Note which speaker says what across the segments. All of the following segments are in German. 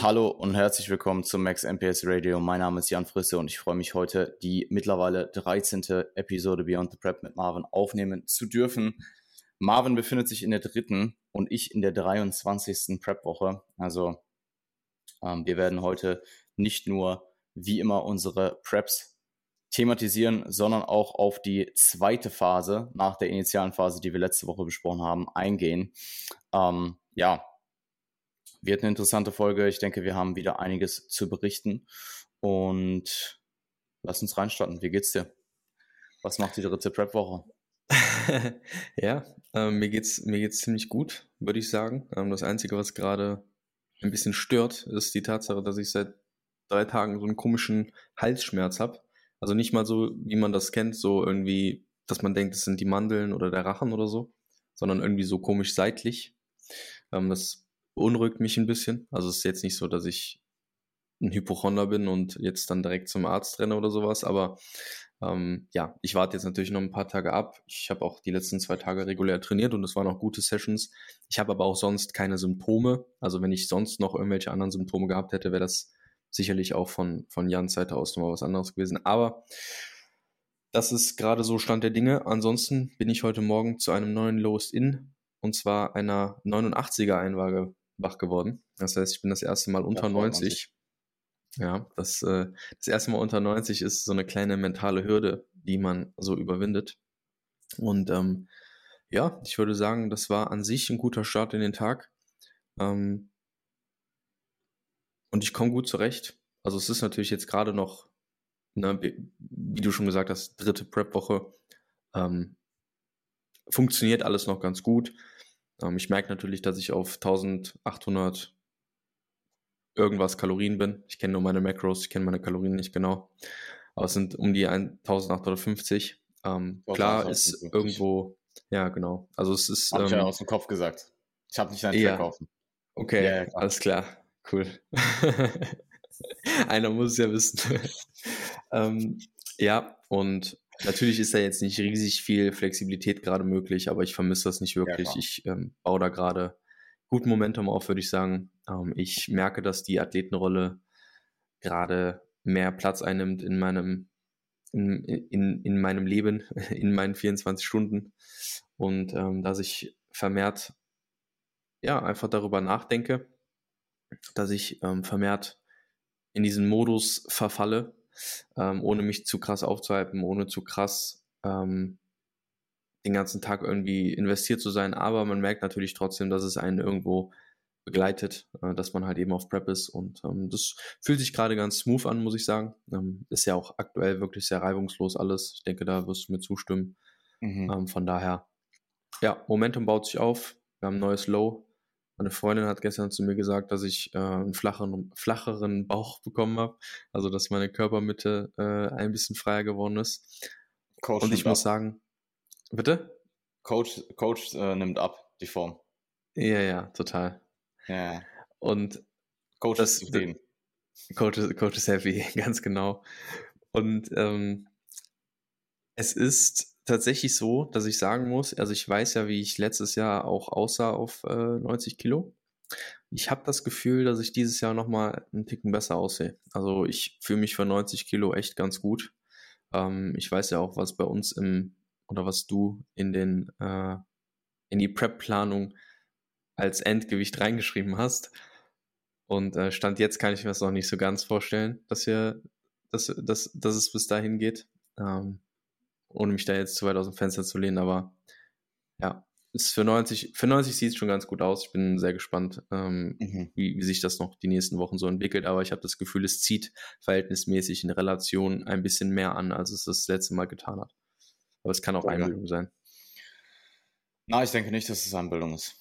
Speaker 1: Hallo und herzlich willkommen zum Max MPS Radio. Mein Name ist Jan Frisse und ich freue mich heute, die mittlerweile 13. Episode Beyond the Prep mit Marvin aufnehmen zu dürfen. Marvin befindet sich in der dritten und ich in der 23. Prep-Woche. Also ähm, wir werden heute nicht nur wie immer unsere Preps thematisieren, sondern auch auf die zweite Phase nach der initialen Phase, die wir letzte Woche besprochen haben, eingehen. Ähm, ja, wird eine interessante Folge. Ich denke, wir haben wieder einiges zu berichten. Und lass uns reinstarten. Wie geht's dir? Was macht die dritte Prep-Woche?
Speaker 2: ja, ähm, mir geht's mir geht's ziemlich gut, würde ich sagen. Ähm, das Einzige, was gerade ein bisschen stört, ist die Tatsache, dass ich seit drei Tagen so einen komischen Halsschmerz habe. Also nicht mal so, wie man das kennt, so irgendwie, dass man denkt, es sind die Mandeln oder der Rachen oder so, sondern irgendwie so komisch seitlich. Ähm, das beunruhigt mich ein bisschen. Also es ist jetzt nicht so, dass ich ein Hypochonder bin und jetzt dann direkt zum Arzt renne oder sowas, aber ähm, ja, ich warte jetzt natürlich noch ein paar Tage ab. Ich habe auch die letzten zwei Tage regulär trainiert und es waren auch gute Sessions. Ich habe aber auch sonst keine Symptome. Also wenn ich sonst noch irgendwelche anderen Symptome gehabt hätte, wäre das sicherlich auch von, von Jans Seite aus nochmal was anderes gewesen. Aber das ist gerade so Stand der Dinge. Ansonsten bin ich heute Morgen zu einem neuen Lowest In und zwar einer 89er Einwaage wach geworden. Das heißt, ich bin das erste Mal unter ja, 90. Ja, das, äh, das erste Mal unter 90 ist so eine kleine mentale Hürde, die man so überwindet. Und ähm, ja, ich würde sagen, das war an sich ein guter Start in den Tag. Ähm, und ich komme gut zurecht. Also es ist natürlich jetzt gerade noch, ne, wie du schon gesagt hast, dritte Prep-Woche. Ähm, funktioniert alles noch ganz gut. Ähm, ich merke natürlich, dass ich auf 1800 irgendwas Kalorien bin. Ich kenne nur meine Macros, ich kenne meine Kalorien nicht genau. Aber es sind um die 1850. Ähm, klar ist irgendwo, ja genau. Also es ist.
Speaker 1: Hab ähm, ich ja aus dem Kopf gesagt. Ich habe nicht deinen ja. kaufen.
Speaker 2: Okay, ja, ja, alles klar. Cool. Einer muss es ja wissen. ähm, ja, und Natürlich ist da jetzt nicht riesig viel Flexibilität gerade möglich, aber ich vermisse das nicht wirklich. Ja, ich ähm, baue da gerade gut Momentum auf, würde ich sagen. Ähm, ich merke, dass die Athletenrolle gerade mehr Platz einnimmt in meinem, in, in, in meinem Leben, in meinen 24 Stunden. Und ähm, dass ich vermehrt, ja, einfach darüber nachdenke, dass ich ähm, vermehrt in diesen Modus verfalle, ähm, ohne mich zu krass aufzuhalten, ohne zu krass ähm, den ganzen Tag irgendwie investiert zu sein. Aber man merkt natürlich trotzdem, dass es einen irgendwo begleitet, äh, dass man halt eben auf Prep ist. Und ähm, das fühlt sich gerade ganz smooth an, muss ich sagen. Ähm, ist ja auch aktuell wirklich sehr reibungslos alles. Ich denke, da wirst du mir zustimmen. Mhm. Ähm, von daher, ja, Momentum baut sich auf. Wir haben ein neues Low. Meine Freundin hat gestern zu mir gesagt, dass ich äh, einen flacheren, flacheren Bauch bekommen habe. Also, dass meine Körpermitte äh, ein bisschen freier geworden ist. Coach Und ich muss ab. sagen, bitte?
Speaker 1: Coach, Coach äh, nimmt ab, die Form.
Speaker 2: Ja, ja, total.
Speaker 1: Ja.
Speaker 2: Und
Speaker 1: Coach das, ist zufrieden.
Speaker 2: Coach, Coach ist happy, ganz genau. Und ähm, es ist tatsächlich so, dass ich sagen muss, also ich weiß ja, wie ich letztes Jahr auch aussah auf äh, 90 Kilo. Ich habe das Gefühl, dass ich dieses Jahr nochmal einen Ticken besser aussehe. Also ich fühle mich für 90 Kilo echt ganz gut. Ähm, ich weiß ja auch, was bei uns im, oder was du in den, äh, in die Prep-Planung als Endgewicht reingeschrieben hast. Und äh, Stand jetzt kann ich mir das noch nicht so ganz vorstellen, dass wir, dass, dass, dass es bis dahin geht. Ähm, ohne mich da jetzt zu weit aus dem Fenster zu lehnen, aber ja, ist für 90, für 90 sieht es schon ganz gut aus. Ich bin sehr gespannt, ähm, mhm. wie, wie, sich das noch die nächsten Wochen so entwickelt, aber ich habe das Gefühl, es zieht verhältnismäßig in Relation ein bisschen mehr an, als es das letzte Mal getan hat. Aber es kann auch oh, Einbildung ja. sein.
Speaker 1: Na, ich denke nicht, dass es Einbildung ist.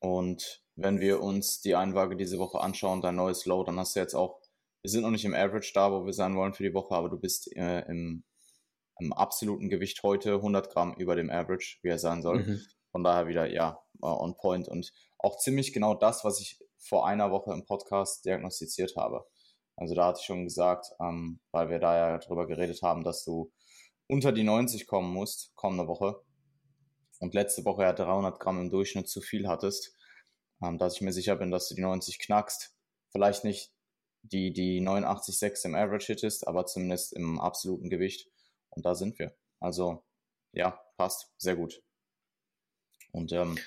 Speaker 1: Und wenn wir uns die Einwaage diese Woche anschauen, dein neues Low, dann hast du jetzt auch, wir sind noch nicht im Average da, wo wir sein wollen für die Woche, aber du bist äh, im im absoluten Gewicht heute 100 Gramm über dem Average, wie er sein soll. Mhm. Von daher wieder, ja, on point und auch ziemlich genau das, was ich vor einer Woche im Podcast diagnostiziert habe. Also da hatte ich schon gesagt, ähm, weil wir da ja drüber geredet haben, dass du unter die 90 kommen musst, kommende Woche. Und letzte Woche ja 300 Gramm im Durchschnitt zu viel hattest, ähm, dass ich mir sicher bin, dass du die 90 knackst. vielleicht nicht die, die 89,6 im Average hittest, aber zumindest im absoluten Gewicht. Und da sind wir. Also, ja, passt. Sehr gut. Und ähm,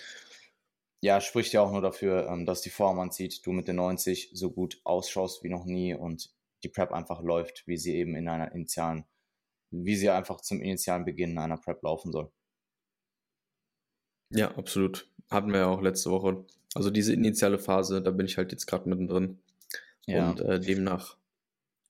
Speaker 1: ja, spricht ja auch nur dafür, ähm, dass die Form anzieht, du mit den 90 so gut ausschaust wie noch nie und die Prep einfach läuft, wie sie eben in einer initialen, wie sie einfach zum initialen Beginn einer Prep laufen soll.
Speaker 2: Ja, absolut. Hatten wir ja auch letzte Woche. Also diese initiale Phase, da bin ich halt jetzt gerade mittendrin. Ja. Und äh, demnach.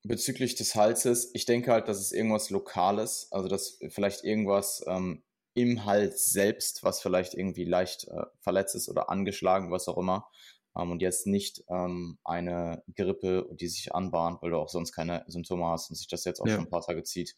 Speaker 1: Bezüglich des Halses, ich denke halt, dass es irgendwas Lokales, also dass vielleicht irgendwas ähm, im Hals selbst, was vielleicht irgendwie leicht äh, verletzt ist oder angeschlagen, was auch immer. Ähm, und jetzt nicht ähm, eine Grippe, die sich anbahnt, weil du auch sonst keine Symptome hast und sich das jetzt auch ja. schon ein paar Tage zieht.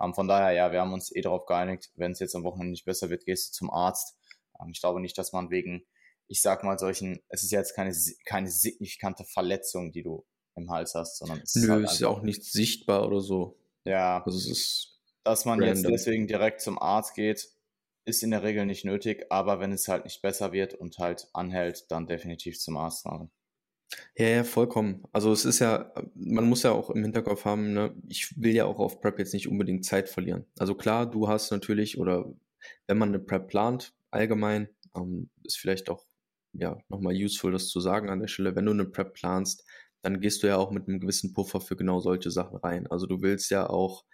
Speaker 1: Ähm, von daher, ja, wir haben uns eh darauf geeinigt, wenn es jetzt am Wochenende nicht besser wird, gehst du zum Arzt. Ähm, ich glaube nicht, dass man wegen, ich sag mal, solchen, es ist jetzt keine, keine signifikante Verletzung, die du im Hals hast, sondern
Speaker 2: es Nö, ist, halt ist ja auch nicht sichtbar oder so.
Speaker 1: Ja. Also es ist dass man random. jetzt deswegen direkt zum Arzt geht, ist in der Regel nicht nötig, aber wenn es halt nicht besser wird und halt anhält, dann definitiv zum Arzt fahren.
Speaker 2: Ja, ja, vollkommen. Also es ist ja, man muss ja auch im Hinterkopf haben, ne, ich will ja auch auf Prep jetzt nicht unbedingt Zeit verlieren. Also klar, du hast natürlich, oder wenn man eine Prep plant, allgemein, ähm, ist vielleicht auch ja nochmal useful, das zu sagen an der Stelle, wenn du eine Prep planst, dann gehst du ja auch mit einem gewissen Puffer für genau solche Sachen rein. Also du willst ja auch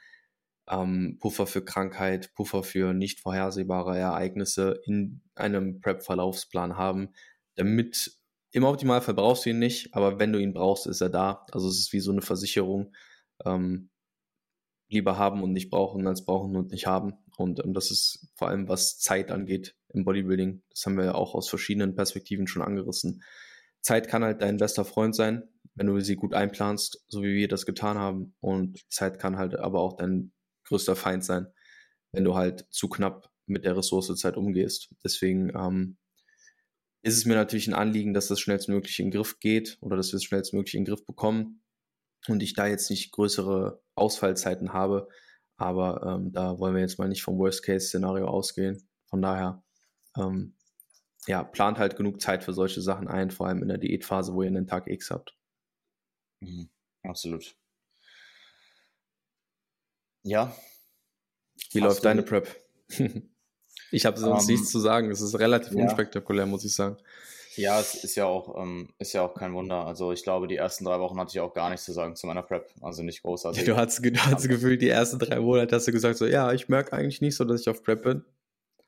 Speaker 2: ähm, Puffer für Krankheit, Puffer für nicht vorhersehbare Ereignisse in einem Prep-Verlaufsplan haben, damit im Optimalfall brauchst du ihn nicht, aber wenn du ihn brauchst, ist er da. Also es ist wie so eine Versicherung. Ähm, lieber haben und nicht brauchen, als brauchen und nicht haben. Und, und das ist vor allem, was Zeit angeht im Bodybuilding. Das haben wir ja auch aus verschiedenen Perspektiven schon angerissen. Zeit kann halt dein bester Freund sein, wenn du sie gut einplanst, so wie wir das getan haben. Und Zeit kann halt aber auch dein größter Feind sein, wenn du halt zu knapp mit der Ressource Zeit umgehst. Deswegen ähm, ist es mir natürlich ein Anliegen, dass das schnellstmöglich in den Griff geht oder dass wir es schnellstmöglich in den Griff bekommen und ich da jetzt nicht größere Ausfallzeiten habe. Aber ähm, da wollen wir jetzt mal nicht vom Worst-Case-Szenario ausgehen. Von daher, ähm, ja, plant halt genug Zeit für solche Sachen ein, vor allem in der Diätphase, wo ihr einen Tag X habt.
Speaker 1: Mhm, absolut. Ja.
Speaker 2: Wie läuft deine Prep? ich habe sonst um, ähm, nichts zu sagen. Es ist relativ ja. unspektakulär, muss ich sagen.
Speaker 1: Ja, es ist ja auch, ähm, ist ja auch kein Wunder. Also ich glaube, die ersten drei Wochen hatte ich auch gar nichts zu sagen zu meiner Prep. Also nicht großartig.
Speaker 2: Du hast, du hast gefühlt, die ersten drei Monate hast du gesagt, so ja, ich merke eigentlich nicht so, dass ich auf Prep bin.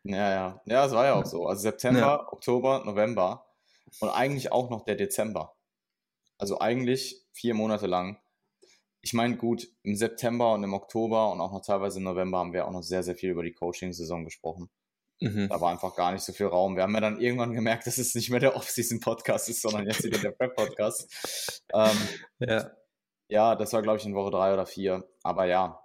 Speaker 1: Ja, ja. Ja, es war ja auch so. Also September, ja. Oktober, November und eigentlich auch noch der Dezember. Also eigentlich vier Monate lang ich meine, gut, im September und im Oktober und auch noch teilweise im November haben wir auch noch sehr, sehr viel über die Coaching-Saison gesprochen. Mhm. Da war einfach gar nicht so viel Raum. Wir haben ja dann irgendwann gemerkt, dass es nicht mehr der Off-Season-Podcast ist, sondern jetzt wieder der Prep-Podcast. ähm, ja. ja, das war, glaube ich, in Woche drei oder vier. Aber ja,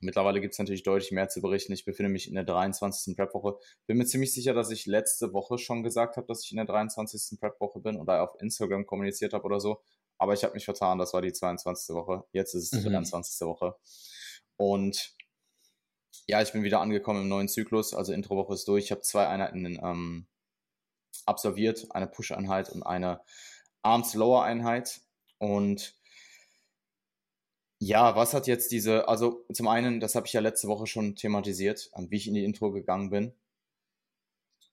Speaker 1: mittlerweile gibt es natürlich deutlich mehr zu berichten. Ich befinde mich in der 23. Prep-Woche. Bin mir ziemlich sicher, dass ich letzte Woche schon gesagt habe, dass ich in der 23. Prep-Woche bin oder auf Instagram kommuniziert habe oder so. Aber ich habe mich vertan, das war die 22. Woche. Jetzt ist es die mhm. 23. Woche. Und ja, ich bin wieder angekommen im neuen Zyklus. Also Introwoche ist durch. Ich habe zwei Einheiten ähm, absolviert, eine Push-Einheit und eine Arms-Lower-Einheit. Und ja, was hat jetzt diese, also zum einen, das habe ich ja letzte Woche schon thematisiert, wie ich in die Intro gegangen bin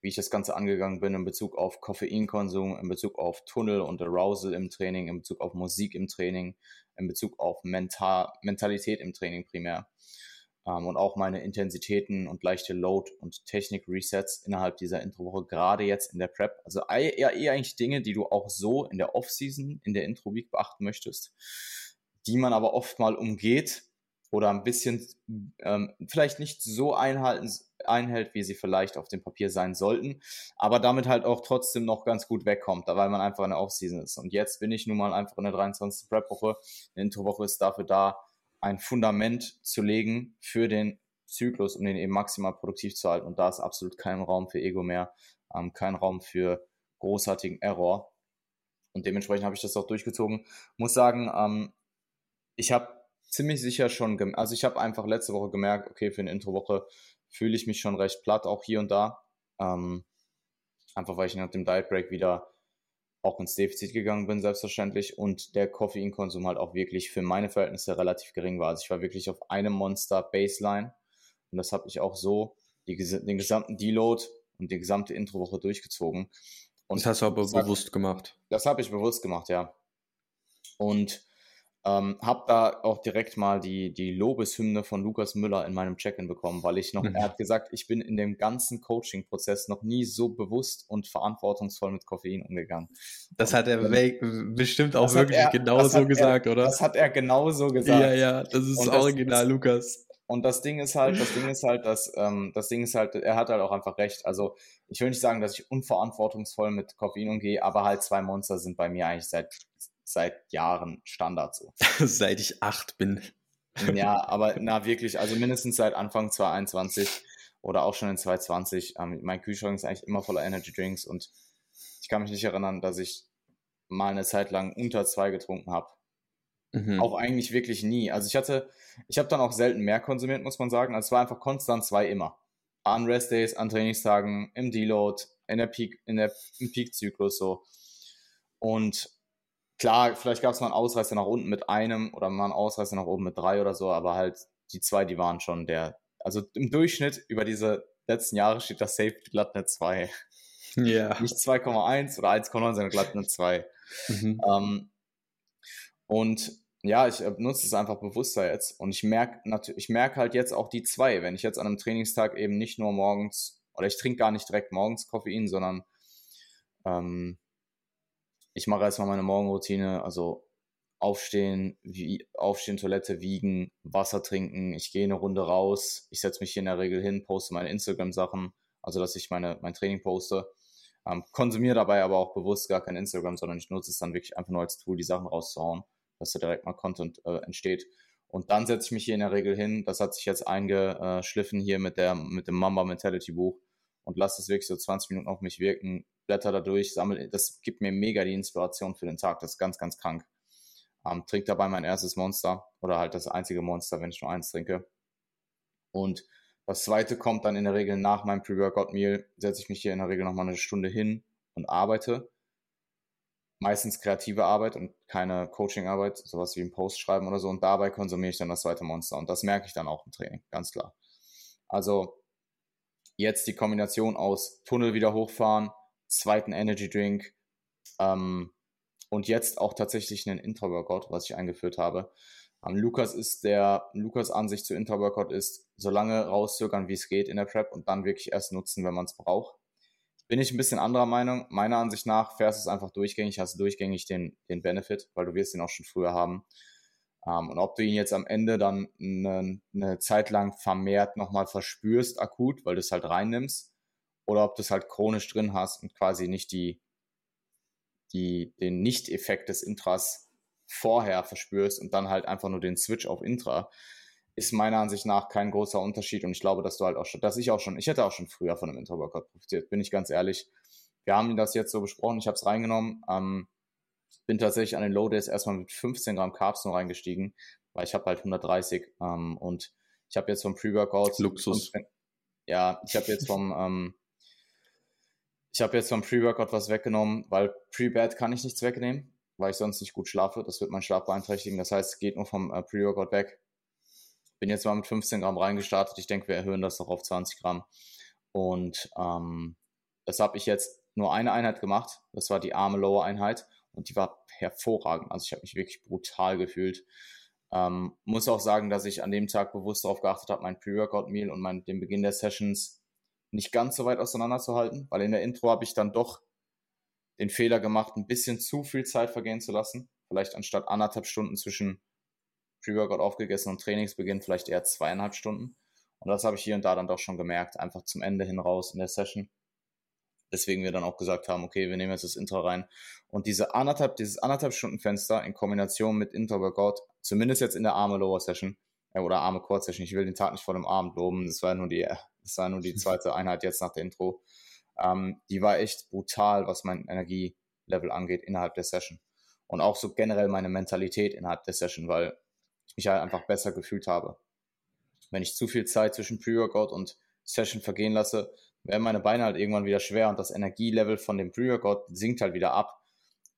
Speaker 1: wie ich das Ganze angegangen bin in Bezug auf Koffeinkonsum, in Bezug auf Tunnel und Arousal im Training, in Bezug auf Musik im Training, in Bezug auf Mental Mentalität im Training primär. Ähm, und auch meine Intensitäten und leichte Load- und Technik-Resets innerhalb dieser Introwoche, gerade jetzt in der Prep. Also eher, eher eigentlich Dinge, die du auch so in der Off-Season, in der Intro-Week beachten möchtest, die man aber oft mal umgeht oder ein bisschen ähm, vielleicht nicht so einhalten, einhält, wie sie vielleicht auf dem Papier sein sollten, aber damit halt auch trotzdem noch ganz gut wegkommt, weil man einfach in der Offseason ist. Und jetzt bin ich nun mal einfach in der 23. Prep-Woche. Die Introwoche ist dafür da, ein Fundament zu legen für den Zyklus, um den eben maximal produktiv zu halten. Und da ist absolut kein Raum für Ego mehr, ähm, kein Raum für großartigen Error. Und dementsprechend habe ich das auch durchgezogen. Muss sagen, ähm, ich habe ziemlich sicher schon, also ich habe einfach letzte Woche gemerkt, okay, für eine Introwoche fühle ich mich schon recht platt, auch hier und da. Ähm, einfach weil ich nach dem Diet Break wieder auch ins Defizit gegangen bin, selbstverständlich, und der Koffeinkonsum halt auch wirklich für meine Verhältnisse relativ gering war. Also ich war wirklich auf einem Monster Baseline und das habe ich auch so die, den gesamten Deload und die gesamte Introwoche durchgezogen.
Speaker 2: Und das hast du aber bewusst gemacht.
Speaker 1: Das habe ich bewusst gemacht, ja. Und ähm, habe da auch direkt mal die, die Lobeshymne von Lukas Müller in meinem Check-in bekommen, weil ich noch, mhm. er hat gesagt, ich bin in dem ganzen Coaching-Prozess noch nie so bewusst und verantwortungsvoll mit Koffein umgegangen.
Speaker 2: Das hat er ähm, bestimmt auch wirklich er, genau so gesagt,
Speaker 1: er,
Speaker 2: oder?
Speaker 1: Das hat er genau so gesagt.
Speaker 2: Ja, ja, das ist und original, das, Lukas.
Speaker 1: Und das Ding ist halt, das Ding ist halt, dass, ähm, das Ding ist halt, er hat halt auch einfach recht. Also ich will nicht sagen, dass ich unverantwortungsvoll mit Koffein umgehe, aber halt zwei Monster sind bei mir eigentlich seit seit Jahren Standard so.
Speaker 2: seit ich acht bin.
Speaker 1: ja, aber na wirklich, also mindestens seit Anfang 2021 oder auch schon in 2020. Ähm, mein Kühlschrank ist eigentlich immer voller Energy Drinks und ich kann mich nicht erinnern, dass ich mal eine Zeit lang unter zwei getrunken habe. Mhm. Auch eigentlich wirklich nie. Also ich hatte, ich habe dann auch selten mehr konsumiert, muss man sagen. Also es war einfach konstant zwei immer. An Rest Days, an Trainingstagen, im Deload, in der Peak, in der, im Peak-Zyklus so. Und klar, vielleicht gab es mal einen Ausreißer nach unten mit einem oder mal einen Ausreißer nach oben mit drei oder so, aber halt die zwei, die waren schon der, also im Durchschnitt über diese letzten Jahre steht das Safe glatt eine 2. Ja. Yeah. Nicht 2,1 oder 1,9, sondern glatt eine 2. Mhm. Ähm, und ja, ich nutze es einfach bewusster jetzt und ich merke ich merke halt jetzt auch die zwei, wenn ich jetzt an einem Trainingstag eben nicht nur morgens oder ich trinke gar nicht direkt morgens Koffein, sondern ähm, ich mache erstmal meine Morgenroutine, also aufstehen, wie, aufstehen, Toilette, wiegen, Wasser trinken, ich gehe eine Runde raus, ich setze mich hier in der Regel hin, poste meine Instagram-Sachen, also dass ich meine, mein Training poste, ähm, konsumiere dabei aber auch bewusst gar kein Instagram, sondern ich nutze es dann wirklich einfach nur als Tool, die Sachen rauszuhauen, dass da direkt mal Content äh, entsteht. Und dann setze ich mich hier in der Regel hin, das hat sich jetzt eingeschliffen hier mit, der, mit dem Mamba Mentality Buch und lasse es wirklich so 20 Minuten auf mich wirken, blätter da durch, sammle, das gibt mir mega die Inspiration für den Tag. Das ist ganz, ganz krank. Ähm, trink dabei mein erstes Monster oder halt das einzige Monster, wenn ich nur eins trinke. Und das zweite kommt dann in der Regel nach meinem Pre-Workout-Meal, setze ich mich hier in der Regel nochmal eine Stunde hin und arbeite. Meistens kreative Arbeit und keine Coaching-Arbeit, sowas wie ein Post schreiben oder so. Und dabei konsumiere ich dann das zweite Monster. Und das merke ich dann auch im Training, ganz klar. Also jetzt die Kombination aus Tunnel wieder hochfahren, zweiten Energy Drink ähm, und jetzt auch tatsächlich einen Intra-Workout, was ich eingeführt habe. Ähm, Lukas ist der, Lukas Ansicht zu Intra-Workout ist, so lange rauszögern, wie es geht in der Prep und dann wirklich erst nutzen, wenn man es braucht. Bin ich ein bisschen anderer Meinung. Meiner Ansicht nach fährst es einfach durchgängig, hast durchgängig den, den Benefit, weil du wirst den auch schon früher haben. Ähm, und ob du ihn jetzt am Ende dann eine, eine Zeit lang vermehrt nochmal verspürst, akut, weil du es halt reinnimmst, oder ob du es halt chronisch drin hast und quasi nicht die, die, den Nicht-Effekt des Intras vorher verspürst und dann halt einfach nur den Switch auf Intra, ist meiner Ansicht nach kein großer Unterschied und ich glaube, dass du halt auch schon, dass ich auch schon, ich hätte auch schon früher von einem Intra-Workout profitiert, bin ich ganz ehrlich. Wir haben das jetzt so besprochen, ich habe es reingenommen, ähm, bin tatsächlich an den Low Days erstmal mit 15 Gramm Carbs nur reingestiegen, weil ich habe halt 130 ähm, und ich habe jetzt vom Pre-Workout
Speaker 2: Luxus.
Speaker 1: Und, ja, ich habe jetzt vom ähm, ich habe jetzt vom Pre-Workout was weggenommen, weil Pre-Bad kann ich nichts wegnehmen, weil ich sonst nicht gut schlafe. Das wird meinen Schlaf beeinträchtigen. Das heißt, es geht nur vom äh, Pre-Workout weg. Bin jetzt mal mit 15 Gramm reingestartet. Ich denke, wir erhöhen das noch auf 20 Gramm. Und ähm, das habe ich jetzt nur eine Einheit gemacht. Das war die arme Lower Einheit und die war hervorragend. Also ich habe mich wirklich brutal gefühlt. Ähm, muss auch sagen, dass ich an dem Tag bewusst darauf geachtet habe, mein Pre-Workout-Meal und mein, den Beginn der Sessions nicht ganz so weit auseinanderzuhalten, weil in der Intro habe ich dann doch den Fehler gemacht, ein bisschen zu viel Zeit vergehen zu lassen. Vielleicht anstatt anderthalb Stunden zwischen Pre-Workout aufgegessen und Trainingsbeginn vielleicht eher zweieinhalb Stunden. Und das habe ich hier und da dann doch schon gemerkt, einfach zum Ende hin raus in der Session. Deswegen wir dann auch gesagt haben, okay, wir nehmen jetzt das Intro rein. Und diese anderthalb, dieses anderthalb Stunden Fenster in Kombination mit Intro-Workout, zumindest jetzt in der Arme-Lower-Session, äh, oder Arme-Core-Session, ich will den Tag nicht vor dem Abend loben, das war nur die das war nur die zweite Einheit jetzt nach der Intro. Ähm, die war echt brutal, was mein Energielevel angeht innerhalb der Session. Und auch so generell meine Mentalität innerhalb der Session, weil ich mich halt einfach besser gefühlt habe. Wenn ich zu viel Zeit zwischen Pre-Workout und Session vergehen lasse, werden meine Beine halt irgendwann wieder schwer und das Energielevel von dem Pre-Workout sinkt halt wieder ab.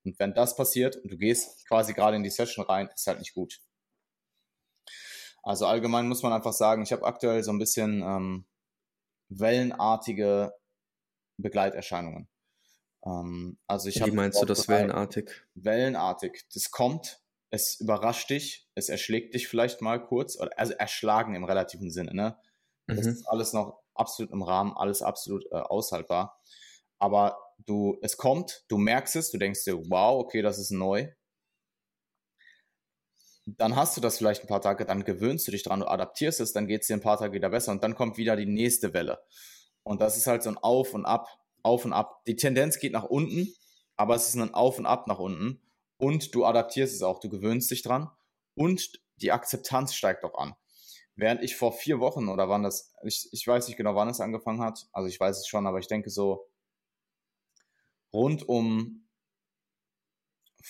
Speaker 1: Und wenn das passiert und du gehst quasi gerade in die Session rein, ist halt nicht gut. Also allgemein muss man einfach sagen, ich habe aktuell so ein bisschen ähm, wellenartige Begleiterscheinungen. Ähm, also ich
Speaker 2: Wie meinst du das wellenartig?
Speaker 1: Wellenartig. Das kommt, es überrascht dich, es erschlägt dich vielleicht mal kurz, also erschlagen im relativen Sinne. Ne? Das mhm. ist alles noch absolut im Rahmen, alles absolut äh, aushaltbar. Aber du, es kommt, du merkst es, du denkst dir, wow, okay, das ist neu. Dann hast du das vielleicht ein paar Tage, dann gewöhnst du dich dran, du adaptierst es, dann geht es dir ein paar Tage wieder besser und dann kommt wieder die nächste Welle. Und das ist halt so ein Auf und Ab, Auf und Ab. Die Tendenz geht nach unten, aber es ist ein Auf und Ab nach unten. Und du adaptierst es auch, du gewöhnst dich dran und die Akzeptanz steigt auch an. Während ich vor vier Wochen oder wann das, ich, ich weiß nicht genau, wann es angefangen hat, also ich weiß es schon, aber ich denke so rund um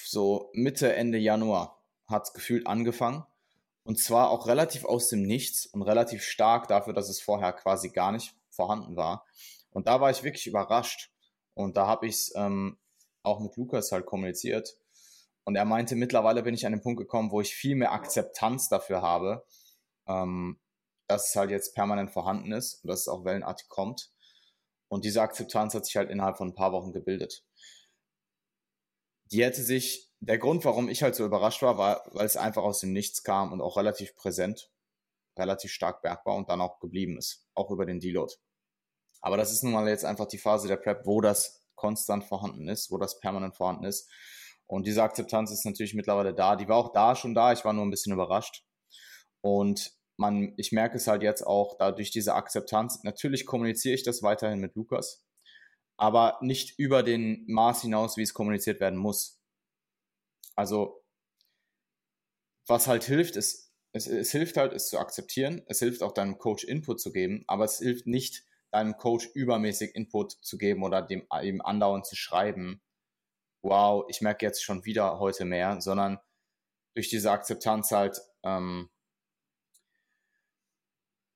Speaker 1: so Mitte, Ende Januar hat es gefühlt angefangen. Und zwar auch relativ aus dem Nichts und relativ stark dafür, dass es vorher quasi gar nicht vorhanden war. Und da war ich wirklich überrascht. Und da habe ich es ähm, auch mit Lukas halt kommuniziert. Und er meinte, mittlerweile bin ich an den Punkt gekommen, wo ich viel mehr Akzeptanz dafür habe, ähm, dass es halt jetzt permanent vorhanden ist und dass es auch wellenartig kommt. Und diese Akzeptanz hat sich halt innerhalb von ein paar Wochen gebildet. Die hätte sich, der Grund, warum ich halt so überrascht war, war, weil es einfach aus dem Nichts kam und auch relativ präsent, relativ stark bergbar und dann auch geblieben ist, auch über den Deload. Aber das ist nun mal jetzt einfach die Phase der Prep, wo das konstant vorhanden ist, wo das permanent vorhanden ist. Und diese Akzeptanz ist natürlich mittlerweile da. Die war auch da schon da. Ich war nur ein bisschen überrascht. Und man, ich merke es halt jetzt auch dadurch diese Akzeptanz. Natürlich kommuniziere ich das weiterhin mit Lukas, aber nicht über den Maß hinaus, wie es kommuniziert werden muss. Also, was halt hilft, ist, es, es hilft halt, es zu akzeptieren. Es hilft auch deinem Coach Input zu geben, aber es hilft nicht, deinem Coach übermäßig Input zu geben oder dem ihm andauernd zu schreiben, wow, ich merke jetzt schon wieder heute mehr, sondern durch diese Akzeptanz halt ähm,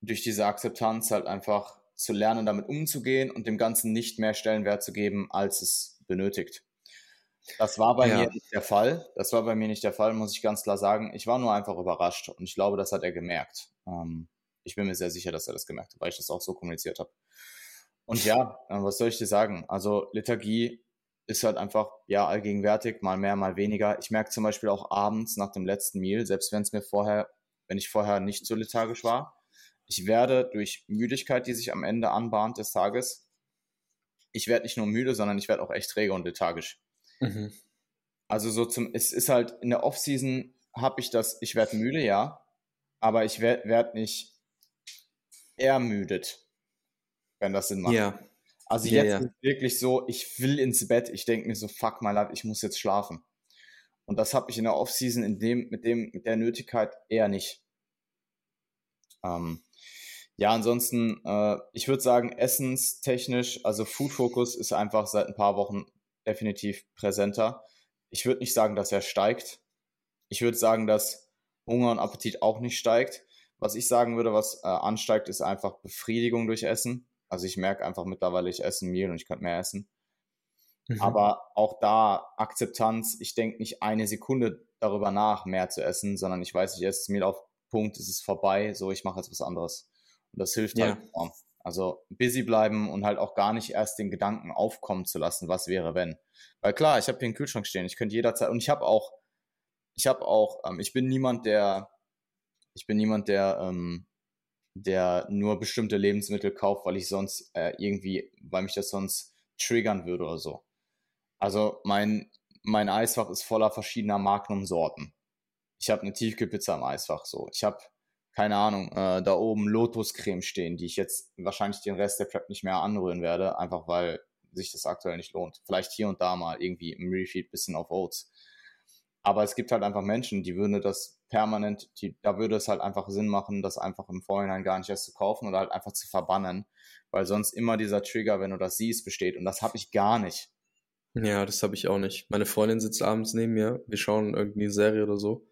Speaker 1: durch diese Akzeptanz halt einfach zu lernen, damit umzugehen und dem Ganzen nicht mehr Stellenwert zu geben, als es benötigt. Das war bei ja. mir nicht der Fall. Das war bei mir nicht der Fall, muss ich ganz klar sagen. Ich war nur einfach überrascht und ich glaube, das hat er gemerkt. Ähm, ich bin mir sehr sicher, dass er das gemerkt hat, weil ich das auch so kommuniziert habe. Und ja, äh, was soll ich dir sagen? Also Lethargie ist halt einfach ja allgegenwärtig, mal mehr, mal weniger. Ich merke zum Beispiel auch abends nach dem letzten Meal, selbst wenn es mir vorher, wenn ich vorher nicht so lethargisch war, ich werde durch Müdigkeit, die sich am Ende anbahnt des Tages, ich werde nicht nur müde, sondern ich werde auch echt träge und lethargisch. Mhm. Also so zum, es ist halt in der Offseason habe ich das, ich werde müde, ja, aber ich werde werd nicht ermüdet, wenn das Sinn macht. Ja. Also ja, jetzt ja. ist wirklich so, ich will ins Bett, ich denke mir so, fuck my life, ich muss jetzt schlafen. Und das habe ich in der Offseason in dem, mit dem, mit der Nötigkeit eher nicht. Ähm, ja, ansonsten, äh, ich würde sagen, essenstechnisch, also Food Focus ist einfach seit ein paar Wochen definitiv präsenter. Ich würde nicht sagen, dass er steigt. Ich würde sagen, dass Hunger und Appetit auch nicht steigt. Was ich sagen würde, was äh, ansteigt, ist einfach Befriedigung durch Essen. Also ich merke einfach mittlerweile, ich esse Mehl und ich könnte mehr essen. Mhm. Aber auch da Akzeptanz, ich denke nicht eine Sekunde darüber nach, mehr zu essen, sondern ich weiß, ich esse das Mehl auf Punkt, es ist vorbei, so ich mache jetzt was anderes. Und das hilft ja. halt enorm. Also busy bleiben und halt auch gar nicht erst den Gedanken aufkommen zu lassen, was wäre, wenn. Weil klar, ich habe hier einen Kühlschrank stehen, ich könnte jederzeit, und ich habe auch, ich habe auch, ähm, ich bin niemand, der, ich bin niemand, der, ähm, der nur bestimmte Lebensmittel kauft, weil ich sonst äh, irgendwie, weil mich das sonst triggern würde oder so. Also mein, mein Eisfach ist voller verschiedener Magnum-Sorten. Ich habe eine Tiefkühlpizza im Eisfach, so. Ich habe keine Ahnung, äh, da oben Lotuscreme stehen, die ich jetzt wahrscheinlich den Rest der Prep nicht mehr anrühren werde, einfach weil sich das aktuell nicht lohnt. Vielleicht hier und da mal irgendwie im Refeed bisschen auf Oats. Aber es gibt halt einfach Menschen, die würden das permanent, die, da würde es halt einfach Sinn machen, das einfach im Vorhinein gar nicht erst zu kaufen oder halt einfach zu verbannen, weil sonst immer dieser Trigger, wenn du das siehst, besteht und das habe ich gar nicht.
Speaker 2: Ja, das habe ich auch nicht. Meine Freundin sitzt abends neben mir, wir schauen irgendwie eine Serie oder so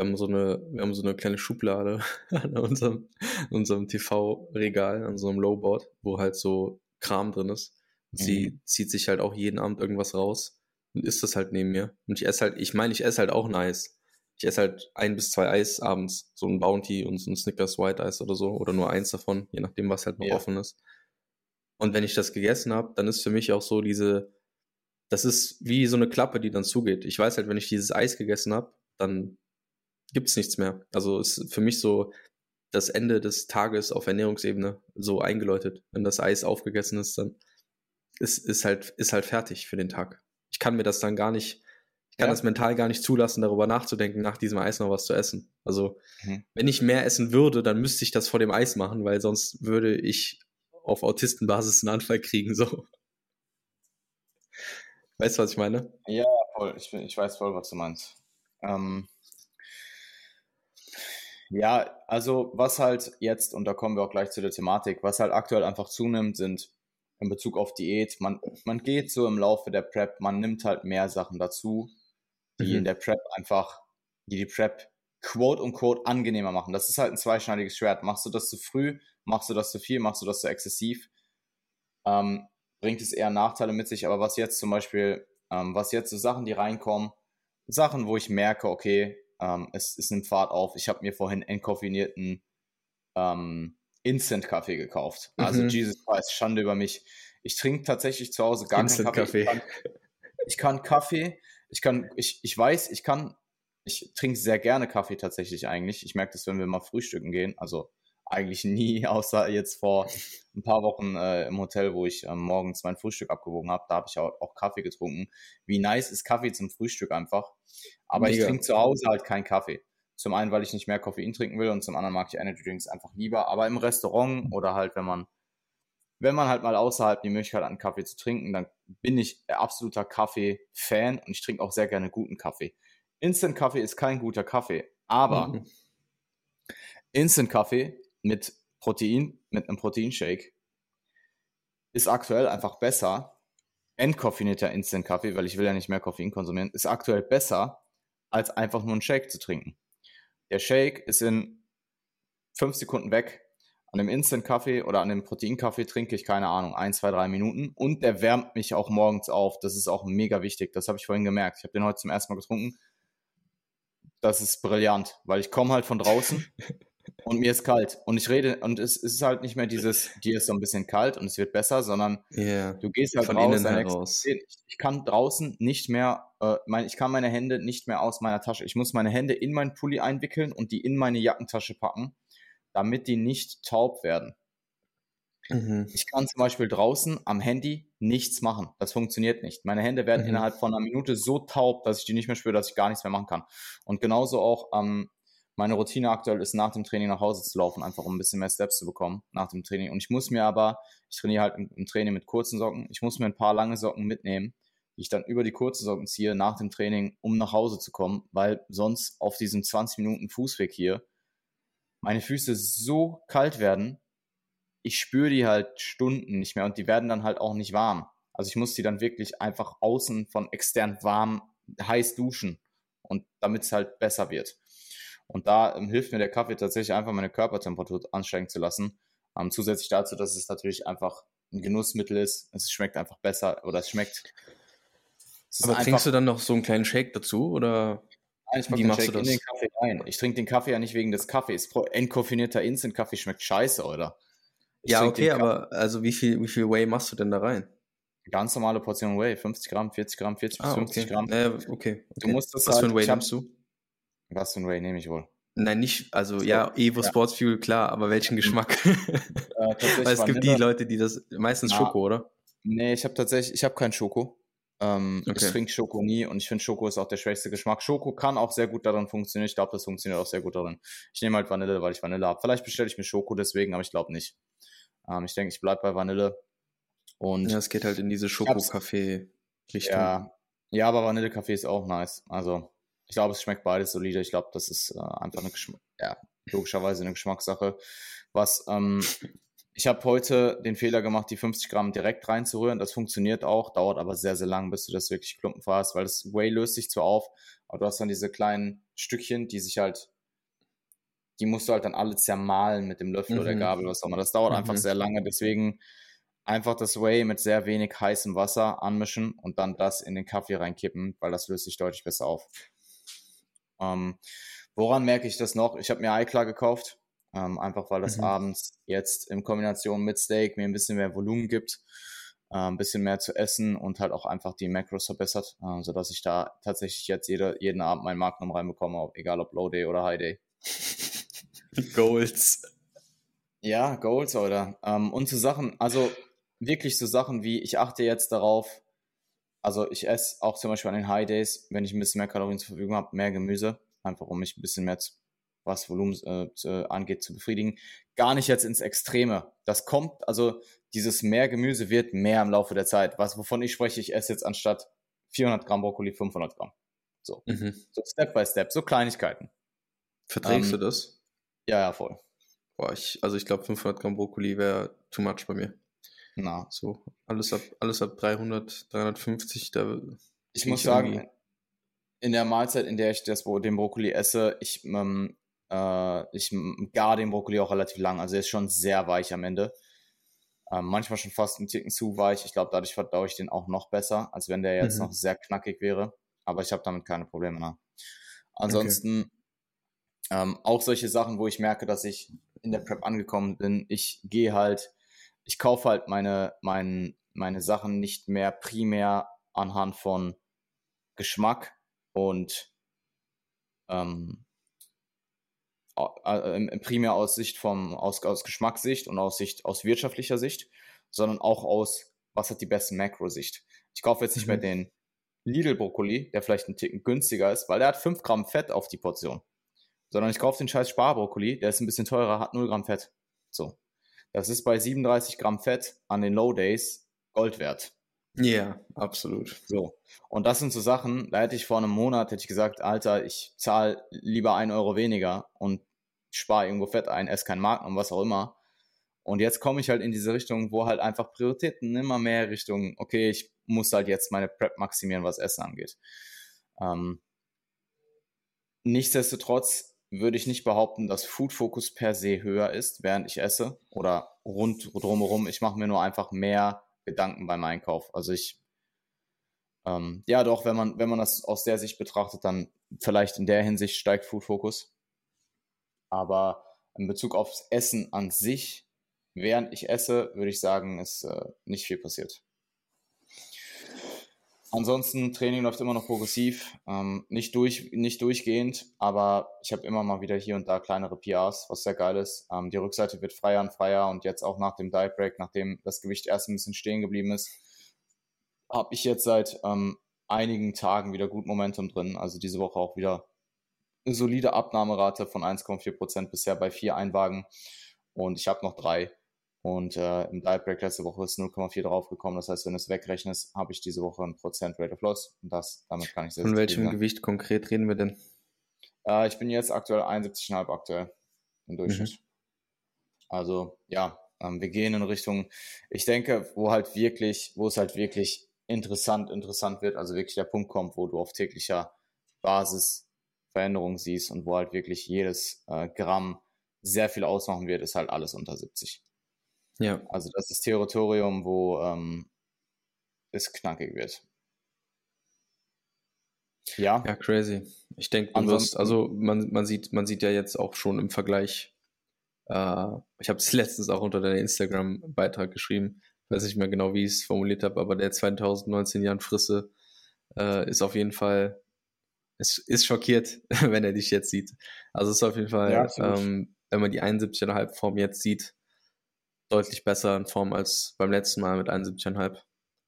Speaker 2: wir haben so eine, wir haben so eine kleine Schublade an unserem, unserem TV-Regal, an so einem Lowboard, wo halt so Kram drin ist. Und mhm. sie zieht sich halt auch jeden Abend irgendwas raus. und isst das halt neben mir. Und ich esse halt, ich meine, ich esse halt auch ein Eis. Ich esse halt ein bis zwei Eis abends, so ein Bounty und so ein Snickers White Eis oder so, oder nur eins davon, je nachdem, was halt noch ja. offen ist. Und wenn ich das gegessen habe, dann ist für mich auch so diese, das ist wie so eine Klappe, die dann zugeht. Ich weiß halt, wenn ich dieses Eis gegessen habe, dann gibt es nichts mehr. Also ist für mich so das Ende des Tages auf Ernährungsebene so eingeläutet. Wenn das Eis aufgegessen ist, dann ist, ist, halt, ist halt fertig für den Tag. Ich kann mir das dann gar nicht, ich kann ja. das mental gar nicht zulassen, darüber nachzudenken, nach diesem Eis noch was zu essen. Also, mhm. wenn ich mehr essen würde, dann müsste ich das vor dem Eis machen, weil sonst würde ich auf Autistenbasis einen Anfall kriegen, so. Weißt du, was ich meine?
Speaker 1: Ja, voll. Ich, ich weiß voll, was du meinst. Ähm, ja, also was halt jetzt, und da kommen wir auch gleich zu der Thematik, was halt aktuell einfach zunimmt, sind in Bezug auf Diät, man, man geht so im Laufe der Prep, man nimmt halt mehr Sachen dazu, die mhm. in der Prep einfach, die die Prep quote und quote angenehmer machen. Das ist halt ein zweischneidiges Schwert. Machst du das zu früh, machst du das zu viel, machst du das zu exzessiv, ähm, bringt es eher Nachteile mit sich. Aber was jetzt zum Beispiel, ähm, was jetzt so Sachen, die reinkommen, Sachen, wo ich merke, okay, ähm, es, es nimmt Fahrt auf. Ich habe mir vorhin entkoffinierten ähm, Instant-Kaffee gekauft. Also mhm. Jesus Christ, Schande über mich. Ich trinke tatsächlich zu Hause gar keinen Kaffee. Ich, kann, ich kann Kaffee, ich kann, ich, ich weiß, ich kann, ich trinke sehr gerne Kaffee tatsächlich eigentlich. Ich merke das, wenn wir mal frühstücken gehen. Also eigentlich nie, außer jetzt vor ein paar Wochen äh, im Hotel, wo ich äh, morgens mein Frühstück abgewogen habe. Da habe ich auch, auch, Kaffee getrunken. Wie nice ist Kaffee zum Frühstück einfach. Aber Mega. ich trinke zu Hause halt keinen Kaffee. Zum einen, weil ich nicht mehr Koffein trinken will und zum anderen mag ich Energy Drinks einfach lieber. Aber im Restaurant oder halt, wenn man, wenn man halt mal außerhalb die Möglichkeit hat, einen Kaffee zu trinken, dann bin ich absoluter Kaffee-Fan und ich trinke auch sehr gerne guten Kaffee. Instant-Kaffee ist kein guter Kaffee, aber mhm. Instant-Kaffee mit Protein, mit einem Proteinshake, ist aktuell einfach besser. Entkoffinierter Instant-Kaffee, weil ich will ja nicht mehr Koffein konsumieren, ist aktuell besser, als einfach nur einen Shake zu trinken. Der Shake ist in fünf Sekunden weg. An dem Instant-Kaffee oder an dem Proteinkaffee trinke ich, keine Ahnung, ein, zwei, drei Minuten. Und der wärmt mich auch morgens auf. Das ist auch mega wichtig. Das habe ich vorhin gemerkt. Ich habe den heute zum ersten Mal getrunken. Das ist brillant, weil ich komme halt von draußen und mir ist kalt. Und ich rede, und es, es, ist halt nicht mehr dieses, dir ist so ein bisschen kalt und es wird besser, sondern yeah. du gehst halt
Speaker 2: Von raus. Innen heraus.
Speaker 1: Ich kann draußen nicht mehr, äh, mein, ich kann meine Hände nicht mehr aus meiner Tasche. Ich muss meine Hände in meinen Pulli einwickeln und die in meine Jackentasche packen, damit die nicht taub werden. Mhm. Ich kann zum Beispiel draußen am Handy nichts machen. Das funktioniert nicht. Meine Hände werden mhm. innerhalb von einer Minute so taub, dass ich die nicht mehr spüre, dass ich gar nichts mehr machen kann. Und genauso auch am meine Routine aktuell ist, nach dem Training nach Hause zu laufen, einfach um ein bisschen mehr Steps zu bekommen nach dem Training. Und ich muss mir aber, ich trainiere halt im, Training mit kurzen Socken, ich muss mir ein paar lange Socken mitnehmen, die ich dann über die kurzen Socken ziehe nach dem Training, um nach Hause zu kommen, weil sonst auf diesem 20 Minuten Fußweg hier meine Füße so kalt werden, ich spüre die halt Stunden nicht mehr und die werden dann halt auch nicht warm. Also ich muss die dann wirklich einfach außen von extern warm heiß duschen und damit es halt besser wird. Und da ähm, hilft mir der Kaffee tatsächlich einfach meine Körpertemperatur ansteigen zu lassen. Ähm, zusätzlich dazu, dass es natürlich einfach ein Genussmittel ist. Es schmeckt einfach besser oder es schmeckt.
Speaker 2: Es Aber trinkst du dann noch so einen kleinen Shake dazu oder?
Speaker 1: Nein, ich mache den Shake in den Kaffee rein. Ich trinke den Kaffee ja nicht wegen des Kaffees. Entkoffinierter Instant-Kaffee schmeckt scheiße, oder?
Speaker 2: Ich ja, okay, aber also wie viel, wie viel Whey machst du denn da rein?
Speaker 1: Ganz normale Portion Whey, 50 Gramm, 40 Gramm, 40 bis ah, 50
Speaker 2: okay.
Speaker 1: Gramm.
Speaker 2: Äh, okay, okay.
Speaker 1: Du musst das
Speaker 2: Was halt, für ein Whey nimmst du?
Speaker 1: Whey nehme ich wohl?
Speaker 2: Nein, nicht, also so, ja, Evo ja. Sports Fuel, klar, aber welchen. Geschmack? Äh, Weil es gibt die Leute, die das, meistens ja. Schoko, oder?
Speaker 1: Nee, ich habe tatsächlich, ich habe keinen Schoko. Ähm, okay. Ich trinke Schoko nie und ich finde Schoko ist auch der schwächste Geschmack. Schoko kann auch sehr gut darin funktionieren. Ich glaube, das funktioniert auch sehr gut darin. Ich nehme halt Vanille, weil ich Vanille habe. Vielleicht bestelle ich mir Schoko deswegen, aber ich glaube nicht. Ähm, ich denke, ich bleibe bei Vanille. Und
Speaker 2: ja, es geht halt in diese Schoko-Kaffee-Richtung.
Speaker 1: Ja, ja, aber Vanille-Kaffee ist auch nice. Also, ich glaube, es schmeckt beides solide. Ich glaube, das ist äh, einfach eine Geschm ja, logischerweise eine Geschmackssache. Was ähm, ich habe heute den Fehler gemacht, die 50 Gramm direkt reinzurühren. Das funktioniert auch, dauert aber sehr, sehr lang, bis du das wirklich klumpenfrei hast, weil das Whey löst sich zwar auf, aber du hast dann diese kleinen Stückchen, die sich halt, die musst du halt dann alle zermahlen mit dem Löffel mhm. oder Gabel, was auch immer. Das dauert mhm. einfach sehr lange. Deswegen einfach das Whey mit sehr wenig heißem Wasser anmischen und dann das in den Kaffee reinkippen, weil das löst sich deutlich besser auf. Ähm, woran merke ich das noch? Ich habe mir iClar gekauft, ähm, einfach weil das mhm. abends jetzt in Kombination mit Steak mir ein bisschen mehr Volumen gibt, äh, ein bisschen mehr zu essen und halt auch einfach die Macros verbessert, äh, sodass ich da tatsächlich jetzt jede, jeden Abend mein Magnum reinbekomme, egal ob Low Day oder High Day.
Speaker 2: Goals.
Speaker 1: Ja, Goals, oder? Ähm, und zu Sachen, also wirklich so Sachen wie, ich achte jetzt darauf, also ich esse auch zum Beispiel an den High Days, wenn ich ein bisschen mehr Kalorien zur Verfügung habe, mehr Gemüse, einfach um mich ein bisschen mehr, zu, was Volumen äh, zu, angeht, zu befriedigen. Gar nicht jetzt ins Extreme. Das kommt, also dieses mehr Gemüse wird mehr im Laufe der Zeit. Was, wovon ich spreche, ich esse jetzt anstatt 400 Gramm Brokkoli 500 Gramm. So, mhm. so Step by Step, so Kleinigkeiten.
Speaker 2: Verträgst ähm, du das?
Speaker 1: Ja, ja, voll.
Speaker 2: Boah, ich, also ich glaube 500 Gramm Brokkoli wäre too much bei mir. Na. So, alles ab, alles ab 300, 350, da.
Speaker 1: Ich muss sagen, in der Mahlzeit, in der ich das, den Brokkoli esse, ich, ähm, äh, ich gar den Brokkoli auch relativ lang. Also er ist schon sehr weich am Ende. Ähm, manchmal schon fast ein Ticken zu weich. Ich glaube, dadurch verdaue ich den auch noch besser, als wenn der jetzt mhm. noch sehr knackig wäre. Aber ich habe damit keine Probleme. Ne? Ansonsten okay. ähm, auch solche Sachen, wo ich merke, dass ich in der Prep angekommen bin. Ich gehe halt ich kaufe halt meine, mein, meine Sachen nicht mehr primär anhand von Geschmack und ähm, äh, primär aus Sicht vom, aus, aus Geschmackssicht und aus Sicht, aus wirtschaftlicher Sicht, sondern auch aus, was hat die besten Makro-Sicht. Ich kaufe jetzt nicht mhm. mehr den Lidl-Brokkoli, der vielleicht ein Ticken günstiger ist, weil der hat 5 Gramm Fett auf die Portion. Sondern ich kaufe den scheiß Sparbrokkoli, der ist ein bisschen teurer, hat 0 Gramm Fett. So. Das ist bei 37 Gramm Fett an den Low Days Gold wert.
Speaker 2: Ja, yeah, absolut.
Speaker 1: So. Und das sind so Sachen, da hätte ich vor einem Monat hätte ich gesagt, Alter, ich zahle lieber ein Euro weniger und spare irgendwo Fett ein, esse kein Magnum, was auch immer. Und jetzt komme ich halt in diese Richtung, wo halt einfach Prioritäten immer mehr Richtung, okay, ich muss halt jetzt meine Prep maximieren, was Essen angeht. Ähm, nichtsdestotrotz würde ich nicht behaupten, dass Food Focus per se höher ist, während ich esse oder rund drumherum. Ich mache mir nur einfach mehr Gedanken beim Einkauf. Also ich, ähm, ja doch, wenn man, wenn man das aus der Sicht betrachtet, dann vielleicht in der Hinsicht steigt Food Focus. Aber in Bezug aufs Essen an sich, während ich esse, würde ich sagen, ist äh, nicht viel passiert. Ansonsten, Training läuft immer noch progressiv, ähm, nicht, durch, nicht durchgehend, aber ich habe immer mal wieder hier und da kleinere PRs, was sehr geil ist. Ähm, die Rückseite wird freier und freier und jetzt auch nach dem Dive Break, nachdem das Gewicht erst ein bisschen stehen geblieben ist, habe ich jetzt seit ähm, einigen Tagen wieder gut Momentum drin. Also diese Woche auch wieder eine solide Abnahmerate von 1,4% bisher bei vier Einwagen und ich habe noch drei. Und äh, im Diet Break letzte Woche ist 0,4 draufgekommen. Das heißt, wenn du es wegrechnest, habe ich diese Woche ein Prozent Rate of Loss. Und das, damit kann ich
Speaker 2: sehr Von welchem sein. Gewicht konkret reden wir denn?
Speaker 1: Äh, ich bin jetzt aktuell 71,5 aktuell im Durchschnitt. Mhm. Also ja, ähm, wir gehen in Richtung, ich denke, wo halt wirklich, wo es halt wirklich interessant, interessant wird, also wirklich der Punkt kommt, wo du auf täglicher Basis Veränderungen siehst und wo halt wirklich jedes äh, Gramm sehr viel ausmachen wird, ist halt alles unter 70. Ja. Also das ist Territorium, wo ähm, es knackig wird.
Speaker 2: Ja. Ja, crazy. Ich denke, also man, man, sieht, man sieht ja jetzt auch schon im Vergleich, äh, ich habe es letztens auch unter deinem Instagram-Beitrag geschrieben, ich weiß nicht mehr genau, wie ich es formuliert habe, aber der 2019 Jan Frisse äh, ist auf jeden Fall, ist, ist schockiert, wenn er dich jetzt sieht. Also es ist auf jeden Fall, ja, ähm, wenn man die 71,5 Form jetzt sieht, deutlich besser in Form als beim letzten Mal mit 71,5.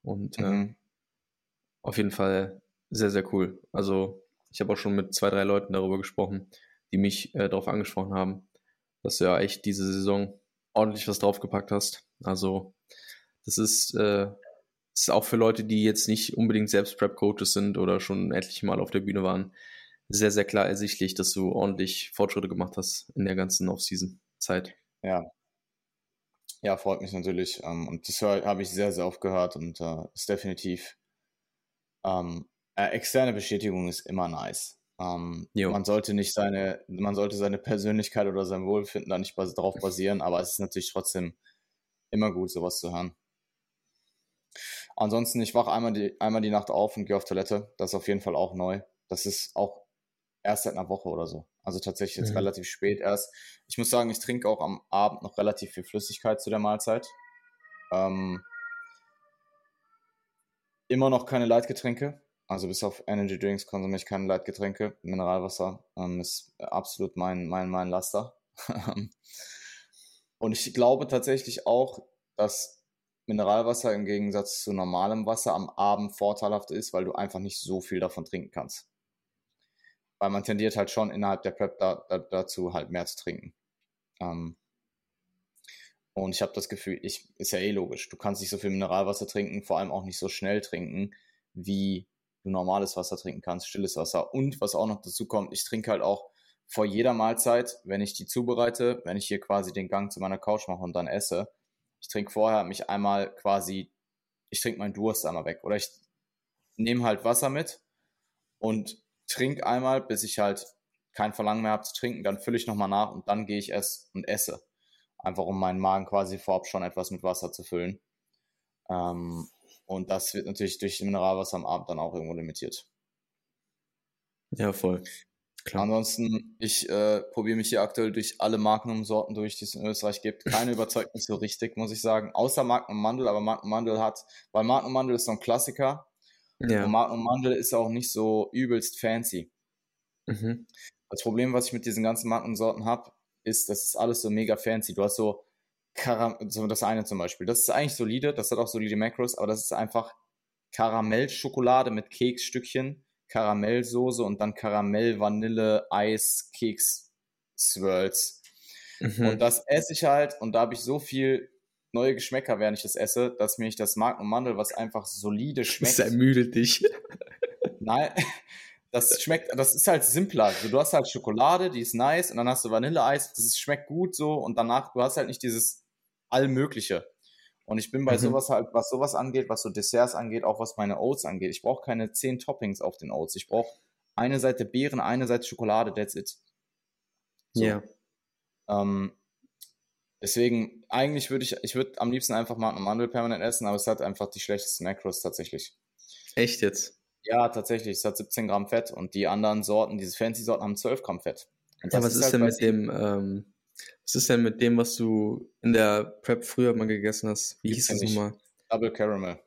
Speaker 2: Und äh, mhm. äh, auf jeden Fall sehr, sehr cool. Also ich habe auch schon mit zwei, drei Leuten darüber gesprochen, die mich äh, darauf angesprochen haben, dass du ja echt diese Saison ordentlich was draufgepackt hast. Also das ist, äh, ist auch für Leute, die jetzt nicht unbedingt selbst Prep-Coaches sind oder schon etliche Mal auf der Bühne waren, sehr, sehr klar ersichtlich, dass du ordentlich Fortschritte gemacht hast in der ganzen Off-Season-Zeit.
Speaker 1: Ja, ja, freut mich natürlich. Ähm, und das habe ich sehr, sehr oft gehört und äh, ist definitiv ähm, äh, externe Bestätigung ist immer nice. Ähm, man sollte nicht seine, man sollte seine Persönlichkeit oder sein Wohlbefinden da nicht bas darauf basieren, aber es ist natürlich trotzdem immer gut, sowas zu hören. Ansonsten, ich wache einmal die, einmal die Nacht auf und gehe auf Toilette. Das ist auf jeden Fall auch neu. Das ist auch erst seit einer Woche oder so. Also tatsächlich jetzt mhm. relativ spät erst. Ich muss sagen, ich trinke auch am Abend noch relativ viel Flüssigkeit zu der Mahlzeit. Ähm, immer noch keine Leitgetränke. Also bis auf Energy Drinks konsumiere ich keine Leitgetränke. Mineralwasser ähm, ist absolut mein, mein, mein Laster. Und ich glaube tatsächlich auch, dass Mineralwasser im Gegensatz zu normalem Wasser am Abend vorteilhaft ist, weil du einfach nicht so viel davon trinken kannst. Weil man tendiert halt schon innerhalb der Prep da, da, dazu, halt mehr zu trinken. Ähm, und ich habe das Gefühl, ich, ist ja eh logisch, du kannst nicht so viel Mineralwasser trinken, vor allem auch nicht so schnell trinken, wie du normales Wasser trinken kannst, stilles Wasser. Und was auch noch dazu kommt, ich trinke halt auch vor jeder Mahlzeit, wenn ich die zubereite, wenn ich hier quasi den Gang zu meiner Couch mache und dann esse, ich trinke vorher mich einmal quasi, ich trinke meinen Durst einmal weg. Oder ich nehme halt Wasser mit und trinke einmal, bis ich halt kein Verlangen mehr habe zu trinken, dann fülle ich nochmal nach und dann gehe ich es und esse. Einfach um meinen Magen quasi vorab schon etwas mit Wasser zu füllen. Ähm, und das wird natürlich durch Mineralwasser am Abend dann auch irgendwo limitiert.
Speaker 2: Ja, voll.
Speaker 1: Klar. Ansonsten, ich äh, probiere mich hier aktuell durch alle Magnum-Sorten durch, die es in Österreich gibt. Keine überzeugt mich so richtig, muss ich sagen. Außer Magnum Mandel, aber Magnum Mandel hat, weil Magnum Mandel ist so ein Klassiker. Ja. Und Mandel ist auch nicht so übelst fancy. Mhm. Das Problem, was ich mit diesen ganzen Magnum-Sorten habe, ist, das ist alles so mega fancy. Du hast so Karam so das eine zum Beispiel. Das ist eigentlich solide, das hat auch solide Macros, aber das ist einfach Karamellschokolade mit Keksstückchen Karamellsoße und dann Karamell, Vanille, Eis, Keks, Swirls. Mhm. Und das esse ich halt und da habe ich so viel neue Geschmäcker, während ich das esse, dass mir ich das Magnum Mandel, was einfach solide schmeckt.
Speaker 2: Das ermüdet dich.
Speaker 1: Nein, das schmeckt, das ist halt simpler. Also du hast halt Schokolade, die ist nice und dann hast du Vanilleeis, das ist, schmeckt gut so und danach, du hast halt nicht dieses Allmögliche. Und ich bin bei mhm. sowas halt, was sowas angeht, was so Desserts angeht, auch was meine Oats angeht. Ich brauche keine zehn Toppings auf den Oats. Ich brauche eine Seite Beeren, eine Seite Schokolade, that's it.
Speaker 2: Ja. So. Yeah.
Speaker 1: Ähm, deswegen, eigentlich würde ich, ich würde am liebsten einfach mal einen Mandel permanent essen, aber es hat einfach die schlechtesten Macros tatsächlich.
Speaker 2: Echt jetzt?
Speaker 1: Ja, tatsächlich. Es hat 17 Gramm Fett und die anderen Sorten, diese fancy Sorten haben 12 Gramm Fett.
Speaker 2: ja, was ist, ist halt denn mit dem, ähm, was ist denn mit dem, was du in der Prep früher mal gegessen hast? Wie hieß das nochmal?
Speaker 1: Double Caramel.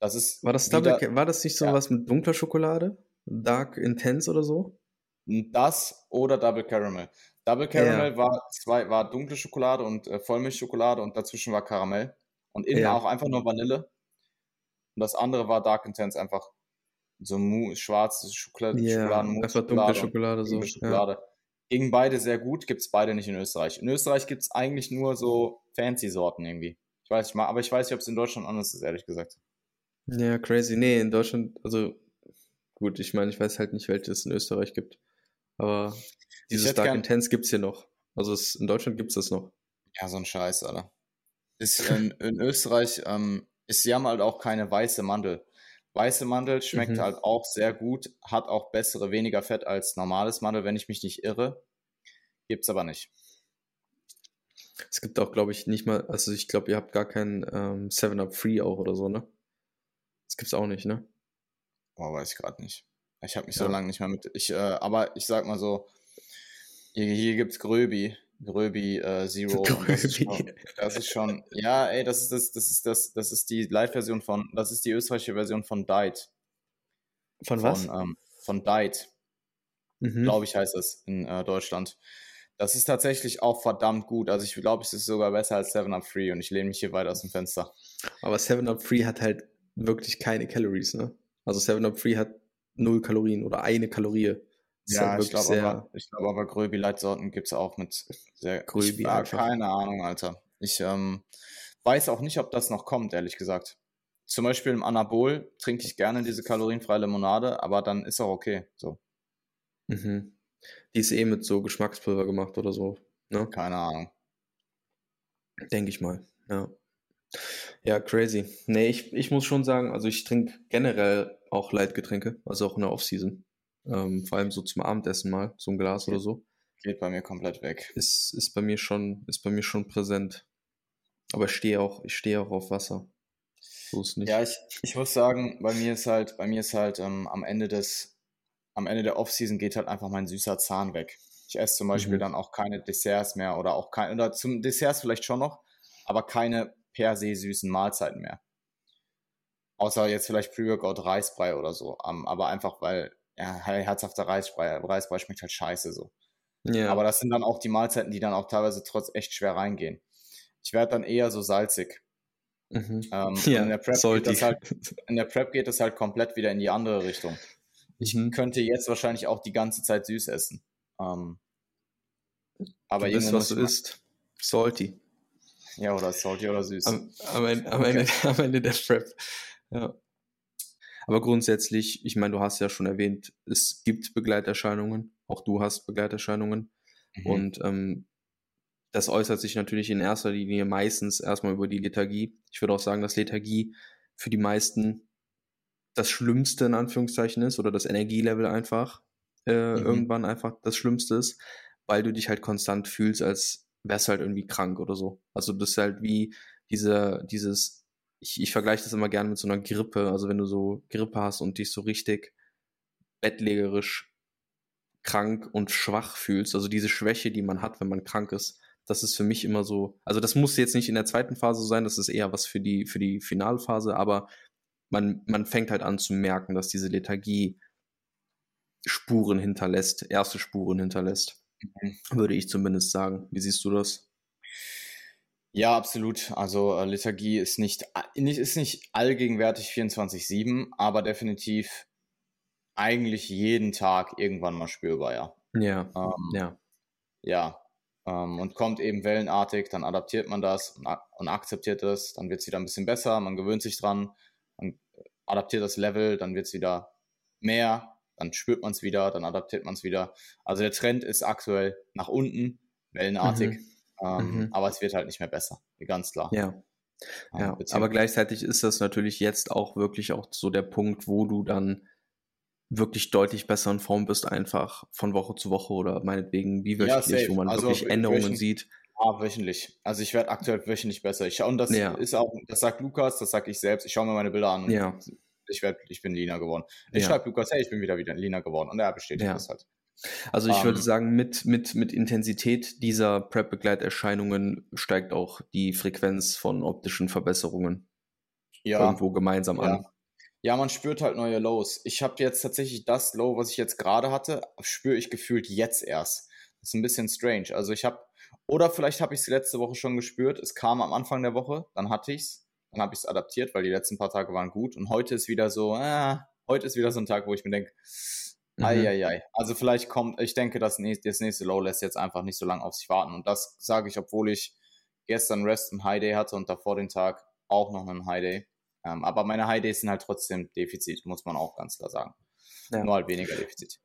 Speaker 2: Das ist war das Double wieder, war das nicht so ja. was mit dunkler Schokolade? Dark Intense oder so?
Speaker 1: Das oder Double Caramel. Double Caramel ja. war zwei war dunkle Schokolade und äh, Vollmilchschokolade und dazwischen war Karamell und innen ja. auch einfach nur Vanille. Und das andere war Dark Intense einfach so schwarze Schokolade,
Speaker 2: ja, Schokoladen, einfach dunkle Schokolade, so.
Speaker 1: Schokolade. Gegen beide sehr gut, gibt es beide nicht in Österreich. In Österreich gibt es eigentlich nur so fancy Sorten irgendwie. Ich weiß nicht mal, aber ich weiß nicht, ob es in Deutschland anders ist, ehrlich gesagt.
Speaker 2: Ja, crazy. Nee, in Deutschland, also gut, ich meine, ich weiß halt nicht, welches es in Österreich gibt. Aber dieses Dark Intense gibt es hier noch. Also es, in Deutschland gibt es das noch.
Speaker 1: Ja, so ein Scheiß, Alter. Ist in, in Österreich, ähm, ist, sie haben halt auch keine weiße Mandel. Weiße Mandel schmeckt mhm. halt auch sehr gut, hat auch bessere, weniger Fett als normales Mandel, wenn ich mich nicht irre. Gibt's aber nicht.
Speaker 2: Es gibt auch, glaube ich, nicht mal, also ich glaube, ihr habt gar kein ähm, 7-Up Free auch oder so, ne? Das gibt's auch nicht, ne?
Speaker 1: Boah, weiß ich gerade nicht. Ich habe mich ja. so lange nicht mehr mit. Ich, äh, aber ich sag mal so, hier, hier gibt's Gröbi. Gröbi äh, Zero. Gröbi. Das ist, schon, das ist, schon, ja, ey, das ist das, das ist das, das ist die Live-Version von, das ist die österreichische Version von Died.
Speaker 2: Von was?
Speaker 1: Von, ähm, von Died. Mhm. Glaube ich, heißt es in äh, Deutschland. Das ist tatsächlich auch verdammt gut. Also ich glaube, es ist sogar besser als 7 Up Free und ich lehne mich hier weit aus dem Fenster.
Speaker 2: Aber 7 Up Free hat halt wirklich keine Calories, ne? Also 7 Up Free hat null Kalorien oder eine Kalorie.
Speaker 1: Ja, halt ich glaube aber, ich aber Gröbi-Leitsorten gibt es auch mit sehr
Speaker 2: Gröbi.
Speaker 1: Ich, einfach. Keine Ahnung, Alter. Ich ähm, weiß auch nicht, ob das noch kommt, ehrlich gesagt. Zum Beispiel im Anabol trinke ich gerne diese kalorienfreie Limonade, aber dann ist auch okay. So.
Speaker 2: Mhm. Die ist eh mit so Geschmackspulver gemacht oder so. Ne?
Speaker 1: Keine Ahnung.
Speaker 2: Denke ich mal, ja. Ja, crazy. Nee, ich, ich muss schon sagen, also ich trinke generell auch Leitgetränke, also auch in der Offseason. Ähm, vor allem so zum Abendessen mal, so ein Glas
Speaker 1: geht,
Speaker 2: oder so.
Speaker 1: Geht bei mir komplett weg.
Speaker 2: Ist, ist bei mir schon, ist bei mir schon präsent. Aber ich stehe auch, ich stehe auch auf Wasser.
Speaker 1: So ist nicht. Ja, ich, ich muss sagen, bei mir ist halt, bei mir ist halt ähm, am Ende des, am Ende der Offseason geht halt einfach mein süßer Zahn weg. Ich esse zum Beispiel mhm. dann auch keine Desserts mehr oder auch keine, oder zum Desserts vielleicht schon noch, aber keine per se süßen Mahlzeiten mehr. Außer jetzt vielleicht Pre-Workout Reisbrei oder so. Um, aber einfach, weil ja, herzhafter Reisbrei, Reisbrei schmeckt halt scheiße so. Ja. Aber das sind dann auch die Mahlzeiten, die dann auch teilweise trotz echt schwer reingehen. Ich werde dann eher so salzig. Mhm. Ähm, ja, in, der Prep geht das halt, in der Prep geht das halt komplett wieder in die andere Richtung. Ich mhm. könnte jetzt wahrscheinlich auch die ganze Zeit süß essen. Ähm,
Speaker 2: aber du bist, was du isst. Salty.
Speaker 1: Ja, oder salty oder süß.
Speaker 2: Am, am, Ende, am, Ende, am Ende der Prep. Ja. Aber grundsätzlich, ich meine, du hast ja schon erwähnt, es gibt Begleiterscheinungen. Auch du hast Begleiterscheinungen. Mhm. Und ähm, das äußert sich natürlich in erster Linie meistens erstmal über die Lethargie. Ich würde auch sagen, dass Lethargie für die meisten das Schlimmste in Anführungszeichen ist oder das Energielevel einfach äh, mhm. irgendwann einfach das Schlimmste ist, weil du dich halt konstant fühlst, als wärst du halt irgendwie krank oder so. Also das ist halt wie diese, dieses, ich, ich vergleiche das immer gerne mit so einer Grippe. Also wenn du so Grippe hast und dich so richtig bettlägerisch krank und schwach fühlst, also diese Schwäche, die man hat, wenn man krank ist, das ist für mich immer so, also das muss jetzt nicht in der zweiten Phase sein, das ist eher was für die, für die Finalphase, aber man, man fängt halt an zu merken, dass diese Lethargie Spuren hinterlässt, erste Spuren hinterlässt. Mhm. Würde ich zumindest sagen. Wie siehst du das?
Speaker 1: Ja, absolut. Also äh, Lethargie ist nicht, nicht, ist nicht allgegenwärtig 24-7, aber definitiv eigentlich jeden Tag irgendwann mal spürbar, ja.
Speaker 2: Ja. Ähm, ja.
Speaker 1: Ja. Ähm, und kommt eben wellenartig, dann adaptiert man das und, und akzeptiert es, dann wird es wieder ein bisschen besser, man gewöhnt sich dran, man adaptiert das Level, dann wird es wieder mehr, dann spürt man es wieder, dann adaptiert man es wieder. Also der Trend ist aktuell nach unten, wellenartig, mhm. Ähm, mhm. aber es wird halt nicht mehr besser, ganz klar.
Speaker 2: Ja. Ja, aber gleichzeitig ist das natürlich jetzt auch wirklich auch so der Punkt, wo du dann wirklich deutlich besser in Form bist, einfach von Woche zu Woche oder meinetwegen wie wöchentlich, ja, wo man also wirklich Änderungen sieht.
Speaker 1: Ja, wöchentlich. Also ich werde aktuell wöchentlich besser. Ich schaue, und das ja. ist auch, das sagt Lukas, das sage ich selbst. Ich schaue mir meine Bilder an.
Speaker 2: Ja.
Speaker 1: Ich werd, ich bin Lina geworden. Ich ja. schreibe Lukas, hey, ich bin wieder wieder Lina geworden. Und er bestätigt ja. das halt.
Speaker 2: Also ich um, würde ähm. sagen, mit, mit, mit Intensität dieser Prep-Begleiterscheinungen steigt auch die Frequenz von optischen Verbesserungen ja, irgendwo gemeinsam an.
Speaker 1: Ja, man spürt halt neue Lows. Ich habe jetzt tatsächlich das Low, was ich jetzt gerade hatte, spüre ich gefühlt jetzt erst. Das ist ein bisschen strange. Also ich habe, oder vielleicht habe ich es letzte Woche schon gespürt. Es kam am Anfang der Woche, dann hatte ich es, dann habe ich es adaptiert, weil die letzten paar Tage waren gut. Und heute ist wieder so, äh, heute ist wieder so ein Tag, wo ich mir denke, mhm. Eieiei. Also vielleicht kommt, ich denke, das nächste, das nächste Low lässt jetzt einfach nicht so lange auf sich warten. Und das sage ich, obwohl ich gestern Rest und High Day hatte und davor den Tag auch noch einen High Day. Ähm, aber meine High Days sind halt trotzdem Defizit, muss man auch ganz klar sagen. Ja. Nur halt weniger Defizit.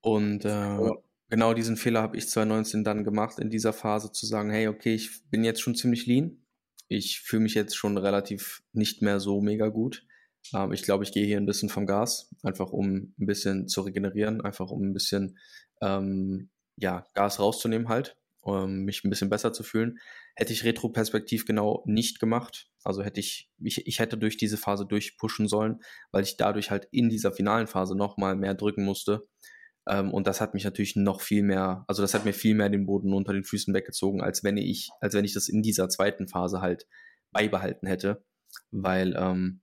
Speaker 2: Und äh, oh. genau diesen Fehler habe ich 2019 dann gemacht, in dieser Phase zu sagen, hey, okay, ich bin jetzt schon ziemlich lean. Ich fühle mich jetzt schon relativ nicht mehr so mega gut. Ähm, ich glaube, ich gehe hier ein bisschen vom Gas, einfach um ein bisschen zu regenerieren, einfach um ein bisschen ähm, ja, Gas rauszunehmen halt, um mich ein bisschen besser zu fühlen. Hätte ich Retro-Perspektiv genau nicht gemacht, also hätte ich, ich, ich hätte durch diese Phase durchpushen sollen, weil ich dadurch halt in dieser finalen Phase nochmal mehr drücken musste. Ähm, und das hat mich natürlich noch viel mehr, also das hat mir viel mehr den Boden unter den Füßen weggezogen, als wenn ich, als wenn ich das in dieser zweiten Phase halt beibehalten hätte. Weil ähm,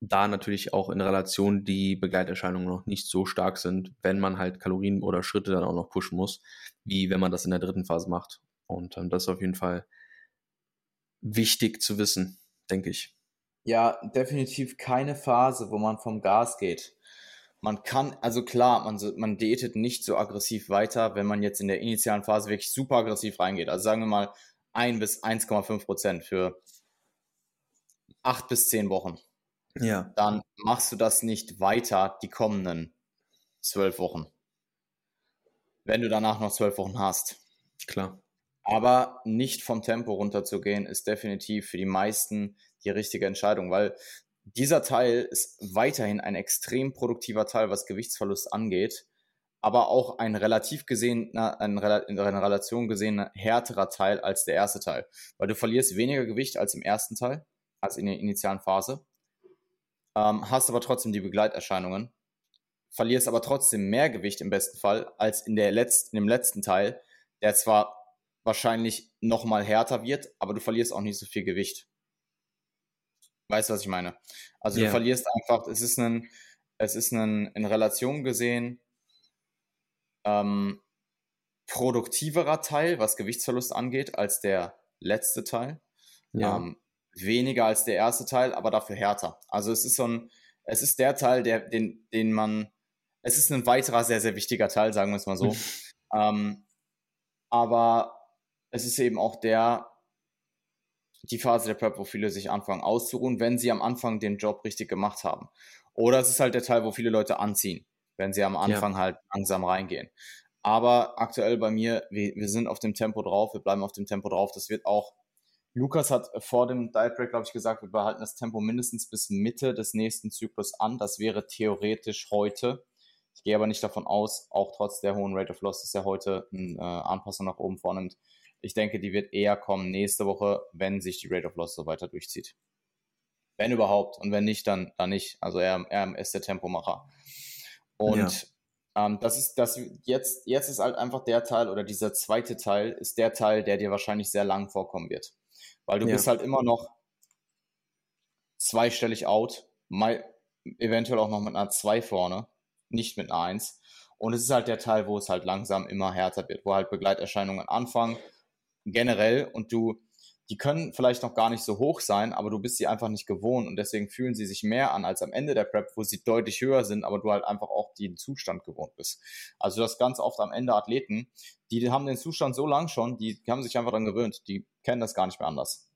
Speaker 2: da natürlich auch in Relation die Begleiterscheinungen noch nicht so stark sind, wenn man halt Kalorien oder Schritte dann auch noch pushen muss, wie wenn man das in der dritten Phase macht. Und ähm, das ist auf jeden Fall wichtig zu wissen denke ich.
Speaker 1: Ja, definitiv keine Phase, wo man vom Gas geht. Man kann, also klar, man, man diätet nicht so aggressiv weiter, wenn man jetzt in der initialen Phase wirklich super aggressiv reingeht. Also sagen wir mal 1 bis 1,5 Prozent für 8 bis 10 Wochen.
Speaker 2: Ja.
Speaker 1: Dann machst du das nicht weiter die kommenden 12 Wochen. Wenn du danach noch 12 Wochen hast.
Speaker 2: Klar.
Speaker 1: Aber nicht vom Tempo runterzugehen, ist definitiv für die meisten die richtige Entscheidung, weil dieser Teil ist weiterhin ein extrem produktiver Teil, was Gewichtsverlust angeht, aber auch ein relativ gesehen, ein, in einer Relation gesehen härterer Teil als der erste Teil, weil du verlierst weniger Gewicht als im ersten Teil, als in der initialen Phase. Ähm, hast aber trotzdem die Begleiterscheinungen, verlierst aber trotzdem mehr Gewicht im besten Fall als in, der Letz-, in dem letzten Teil, der zwar wahrscheinlich nochmal härter wird, aber du verlierst auch nicht so viel Gewicht. Weißt du, was ich meine? Also yeah. du verlierst einfach, es ist ein, es ist ein, in Relation gesehen ähm, produktiverer Teil, was Gewichtsverlust angeht, als der letzte Teil. Ja. Ähm, weniger als der erste Teil, aber dafür härter. Also es ist so ein, es ist der Teil, der, den, den man, es ist ein weiterer sehr, sehr wichtiger Teil, sagen wir es mal so. ähm, aber es ist eben auch der, die Phase der Prep, wo viele sich anfangen auszuruhen, wenn sie am Anfang den Job richtig gemacht haben. Oder es ist halt der Teil, wo viele Leute anziehen, wenn sie am Anfang ja. halt langsam reingehen. Aber aktuell bei mir, wir, wir sind auf dem Tempo drauf, wir bleiben auf dem Tempo drauf. Das wird auch, Lukas hat vor dem Diet Break, glaube ich, gesagt, wir behalten das Tempo mindestens bis Mitte des nächsten Zyklus an. Das wäre theoretisch heute. Ich gehe aber nicht davon aus, auch trotz der hohen Rate of Loss, dass er heute eine äh, Anpassung nach oben vornimmt. Ich denke, die wird eher kommen nächste Woche, wenn sich die Rate of Loss so weiter durchzieht. Wenn überhaupt. Und wenn nicht, dann, dann nicht. Also er, er ist der Tempomacher. Und ja. ähm, das ist das jetzt, jetzt ist halt einfach der Teil oder dieser zweite Teil ist der Teil, der dir wahrscheinlich sehr lang vorkommen wird. Weil du ja. bist halt immer noch zweistellig out, mal, eventuell auch noch mit einer 2 vorne, nicht mit einer 1. Und es ist halt der Teil, wo es halt langsam immer härter wird, wo halt Begleiterscheinungen anfangen generell und du, die können vielleicht noch gar nicht so hoch sein, aber du bist sie einfach nicht gewohnt und deswegen fühlen sie sich mehr an als am Ende der Prep, wo sie deutlich höher sind, aber du halt einfach auch den Zustand gewohnt bist. Also das ganz oft am Ende Athleten, die haben den Zustand so lang schon, die haben sich einfach daran gewöhnt, die kennen das gar nicht mehr anders.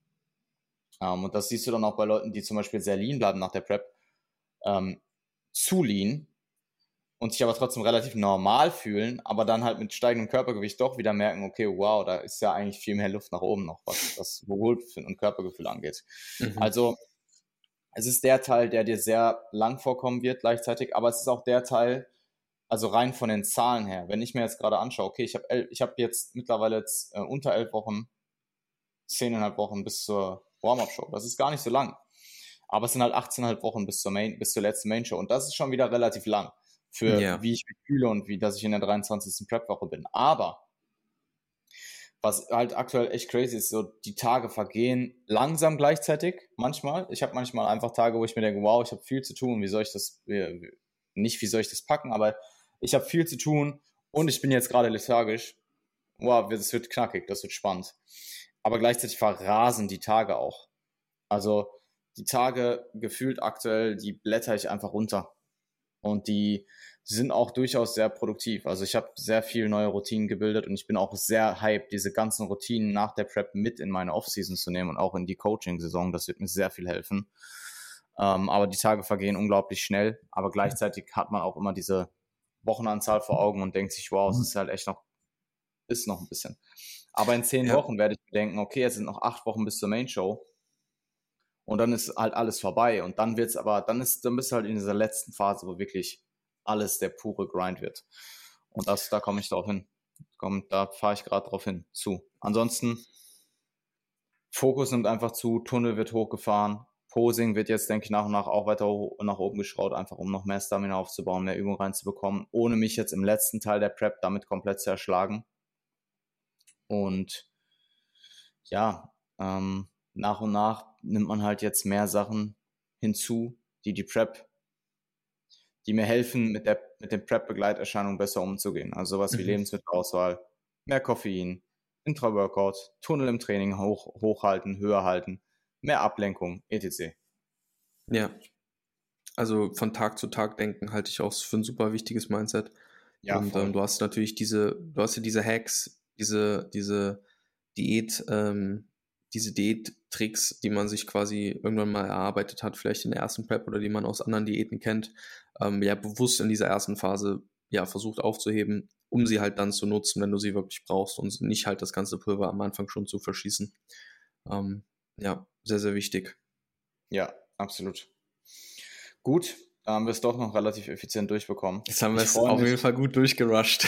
Speaker 1: Ähm, und das siehst du dann auch bei Leuten, die zum Beispiel sehr lean bleiben nach der Prep, ähm, zu lean, und sich aber trotzdem relativ normal fühlen, aber dann halt mit steigendem Körpergewicht doch wieder merken, okay, wow, da ist ja eigentlich viel mehr Luft nach oben noch, was das Wohlbefinden und Körpergefühl angeht. Mhm. Also es ist der Teil, der dir sehr lang vorkommen wird gleichzeitig, aber es ist auch der Teil, also rein von den Zahlen her, wenn ich mir jetzt gerade anschaue, okay, ich habe ich hab jetzt mittlerweile jetzt, äh, unter elf Wochen, zehneinhalb Wochen bis zur Warm-Up-Show. Das ist gar nicht so lang. Aber es sind halt 18,5 Wochen bis zur, Main, bis zur letzten Main-Show und das ist schon wieder relativ lang für ja. wie ich mich fühle und wie, dass ich in der 23. Prep-Woche bin. Aber was halt aktuell echt crazy ist, so die Tage vergehen langsam gleichzeitig manchmal. Ich habe manchmal einfach Tage, wo ich mir denke, wow, ich habe viel zu tun, wie soll ich das, nicht wie soll ich das packen, aber ich habe viel zu tun und ich bin jetzt gerade lethargisch. Wow, das wird knackig, das wird spannend. Aber gleichzeitig verrasen die Tage auch. Also die Tage gefühlt aktuell, die blätter ich einfach runter. Und die sind auch durchaus sehr produktiv. Also ich habe sehr viel neue Routinen gebildet und ich bin auch sehr hyped, diese ganzen Routinen nach der Prep mit in meine Offseason zu nehmen und auch in die Coaching-Saison. Das wird mir sehr viel helfen. Ähm, aber die Tage vergehen unglaublich schnell. Aber gleichzeitig hat man auch immer diese Wochenanzahl vor Augen und denkt sich, wow, es ist halt echt noch, ist noch ein bisschen. Aber in zehn ja. Wochen werde ich mir denken, okay, es sind noch acht Wochen bis zur Main Show. Und dann ist halt alles vorbei. Und dann wird's aber, dann ist, dann bist du halt in dieser letzten Phase, wo wirklich alles der pure Grind wird. Und das, da komme ich drauf hin. Komm, da fahre ich gerade drauf hin zu. Ansonsten, Fokus nimmt einfach zu, Tunnel wird hochgefahren, Posing wird jetzt, denke ich, nach und nach auch weiter nach oben geschraubt, einfach um noch mehr Stamina aufzubauen, mehr Übung reinzubekommen, ohne mich jetzt im letzten Teil der Prep damit komplett zu erschlagen. Und ja, ähm, nach und nach nimmt man halt jetzt mehr Sachen hinzu, die die Prep die mir helfen, mit, der, mit den Prep-Begleiterscheinungen besser umzugehen. Also sowas wie mhm. Lebensmittelauswahl, mehr Koffein, Intra-Workout, Tunnel im Training hoch, hochhalten, höher halten, mehr Ablenkung, etc.
Speaker 2: Ja. Also von Tag zu Tag denken halte ich auch für ein super wichtiges Mindset. Ja, und ähm, du hast natürlich diese, du hast ja diese Hacks, diese, diese Diät, ähm, diese Diät-Tricks, die man sich quasi irgendwann mal erarbeitet hat, vielleicht in der ersten Prep oder die man aus anderen Diäten kennt, ähm, ja bewusst in dieser ersten Phase ja versucht aufzuheben, um sie halt dann zu nutzen, wenn du sie wirklich brauchst und nicht halt das ganze Pulver am Anfang schon zu verschießen. Ähm, ja, sehr, sehr wichtig.
Speaker 1: Ja, absolut. Gut, da haben wir es doch noch relativ effizient durchbekommen.
Speaker 2: Jetzt haben wir es auf jeden Fall gut durchgerusht.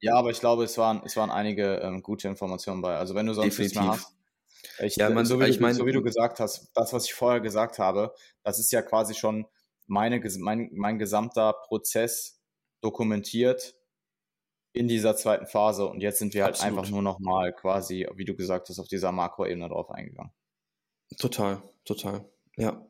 Speaker 1: ja, aber ich glaube, es waren, es waren einige ähm, gute Informationen bei. Also wenn du sonst nichts mehr hast, Ich, ja, man, so, wie ich du, mein, so wie du gesagt hast, das, was ich vorher gesagt habe, das ist ja quasi schon meine, mein, mein gesamter Prozess dokumentiert in dieser zweiten Phase. Und jetzt sind wir halt Absolut. einfach nur noch mal quasi, wie du gesagt hast, auf dieser Makroebene drauf eingegangen.
Speaker 2: Total, total. Ja,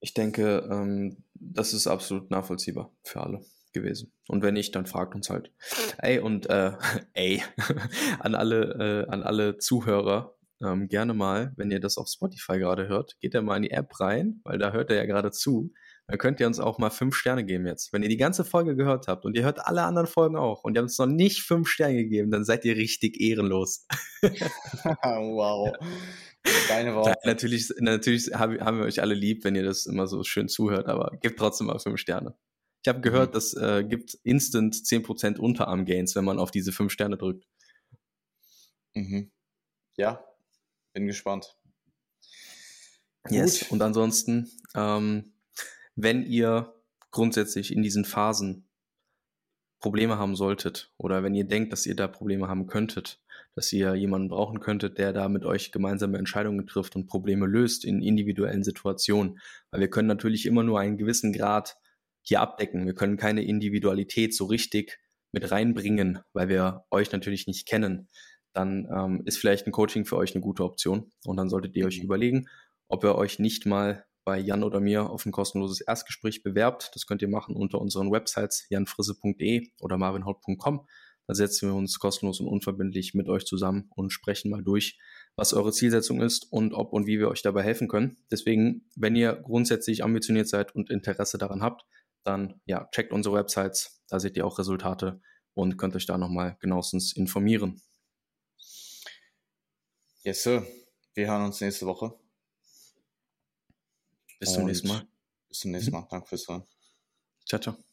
Speaker 2: ich denke, ähm, das ist absolut nachvollziehbar für alle gewesen. Und wenn nicht, dann fragt uns halt. Ey, und äh, ey, an alle, äh, an alle Zuhörer, ähm, gerne mal, wenn ihr das auf Spotify gerade hört, geht ja mal in die App rein, weil da hört er ja gerade zu. Dann könnt ihr uns auch mal fünf Sterne geben jetzt. Wenn ihr die ganze Folge gehört habt und ihr hört alle anderen Folgen auch und ihr habt uns noch nicht fünf Sterne gegeben, dann seid ihr richtig ehrenlos.
Speaker 1: wow. Deine Worte.
Speaker 2: Natürlich, natürlich haben wir euch alle lieb, wenn ihr das immer so schön zuhört, aber gebt trotzdem mal fünf Sterne. Ich habe gehört, mhm. das äh, gibt instant 10% Unterarm-Gains, wenn man auf diese fünf Sterne drückt.
Speaker 1: Mhm. Ja, bin gespannt.
Speaker 2: Yes. Gut. Und ansonsten, ähm, wenn ihr grundsätzlich in diesen Phasen Probleme haben solltet oder wenn ihr denkt, dass ihr da Probleme haben könntet, dass ihr jemanden brauchen könntet, der da mit euch gemeinsame Entscheidungen trifft und Probleme löst in individuellen Situationen. Weil wir können natürlich immer nur einen gewissen Grad hier abdecken. Wir können keine Individualität so richtig mit reinbringen, weil wir euch natürlich nicht kennen. Dann ähm, ist vielleicht ein Coaching für euch eine gute Option. Und dann solltet ihr euch mhm. überlegen, ob ihr euch nicht mal bei Jan oder mir auf ein kostenloses Erstgespräch bewerbt. Das könnt ihr machen unter unseren Websites janfrisse.de oder marvinholt.com. Da setzen wir uns kostenlos und unverbindlich mit euch zusammen und sprechen mal durch, was eure Zielsetzung ist und ob und wie wir euch dabei helfen können. Deswegen, wenn ihr grundsätzlich ambitioniert seid und Interesse daran habt, dann ja, checkt unsere Websites, da seht ihr auch Resultate und könnt euch da nochmal genauestens informieren.
Speaker 1: Yes, Sir. Wir hören uns nächste Woche.
Speaker 2: Bis zum nächsten Mal.
Speaker 1: Bis zum nächsten Mal. Danke fürs Hören.
Speaker 2: Ciao, ciao.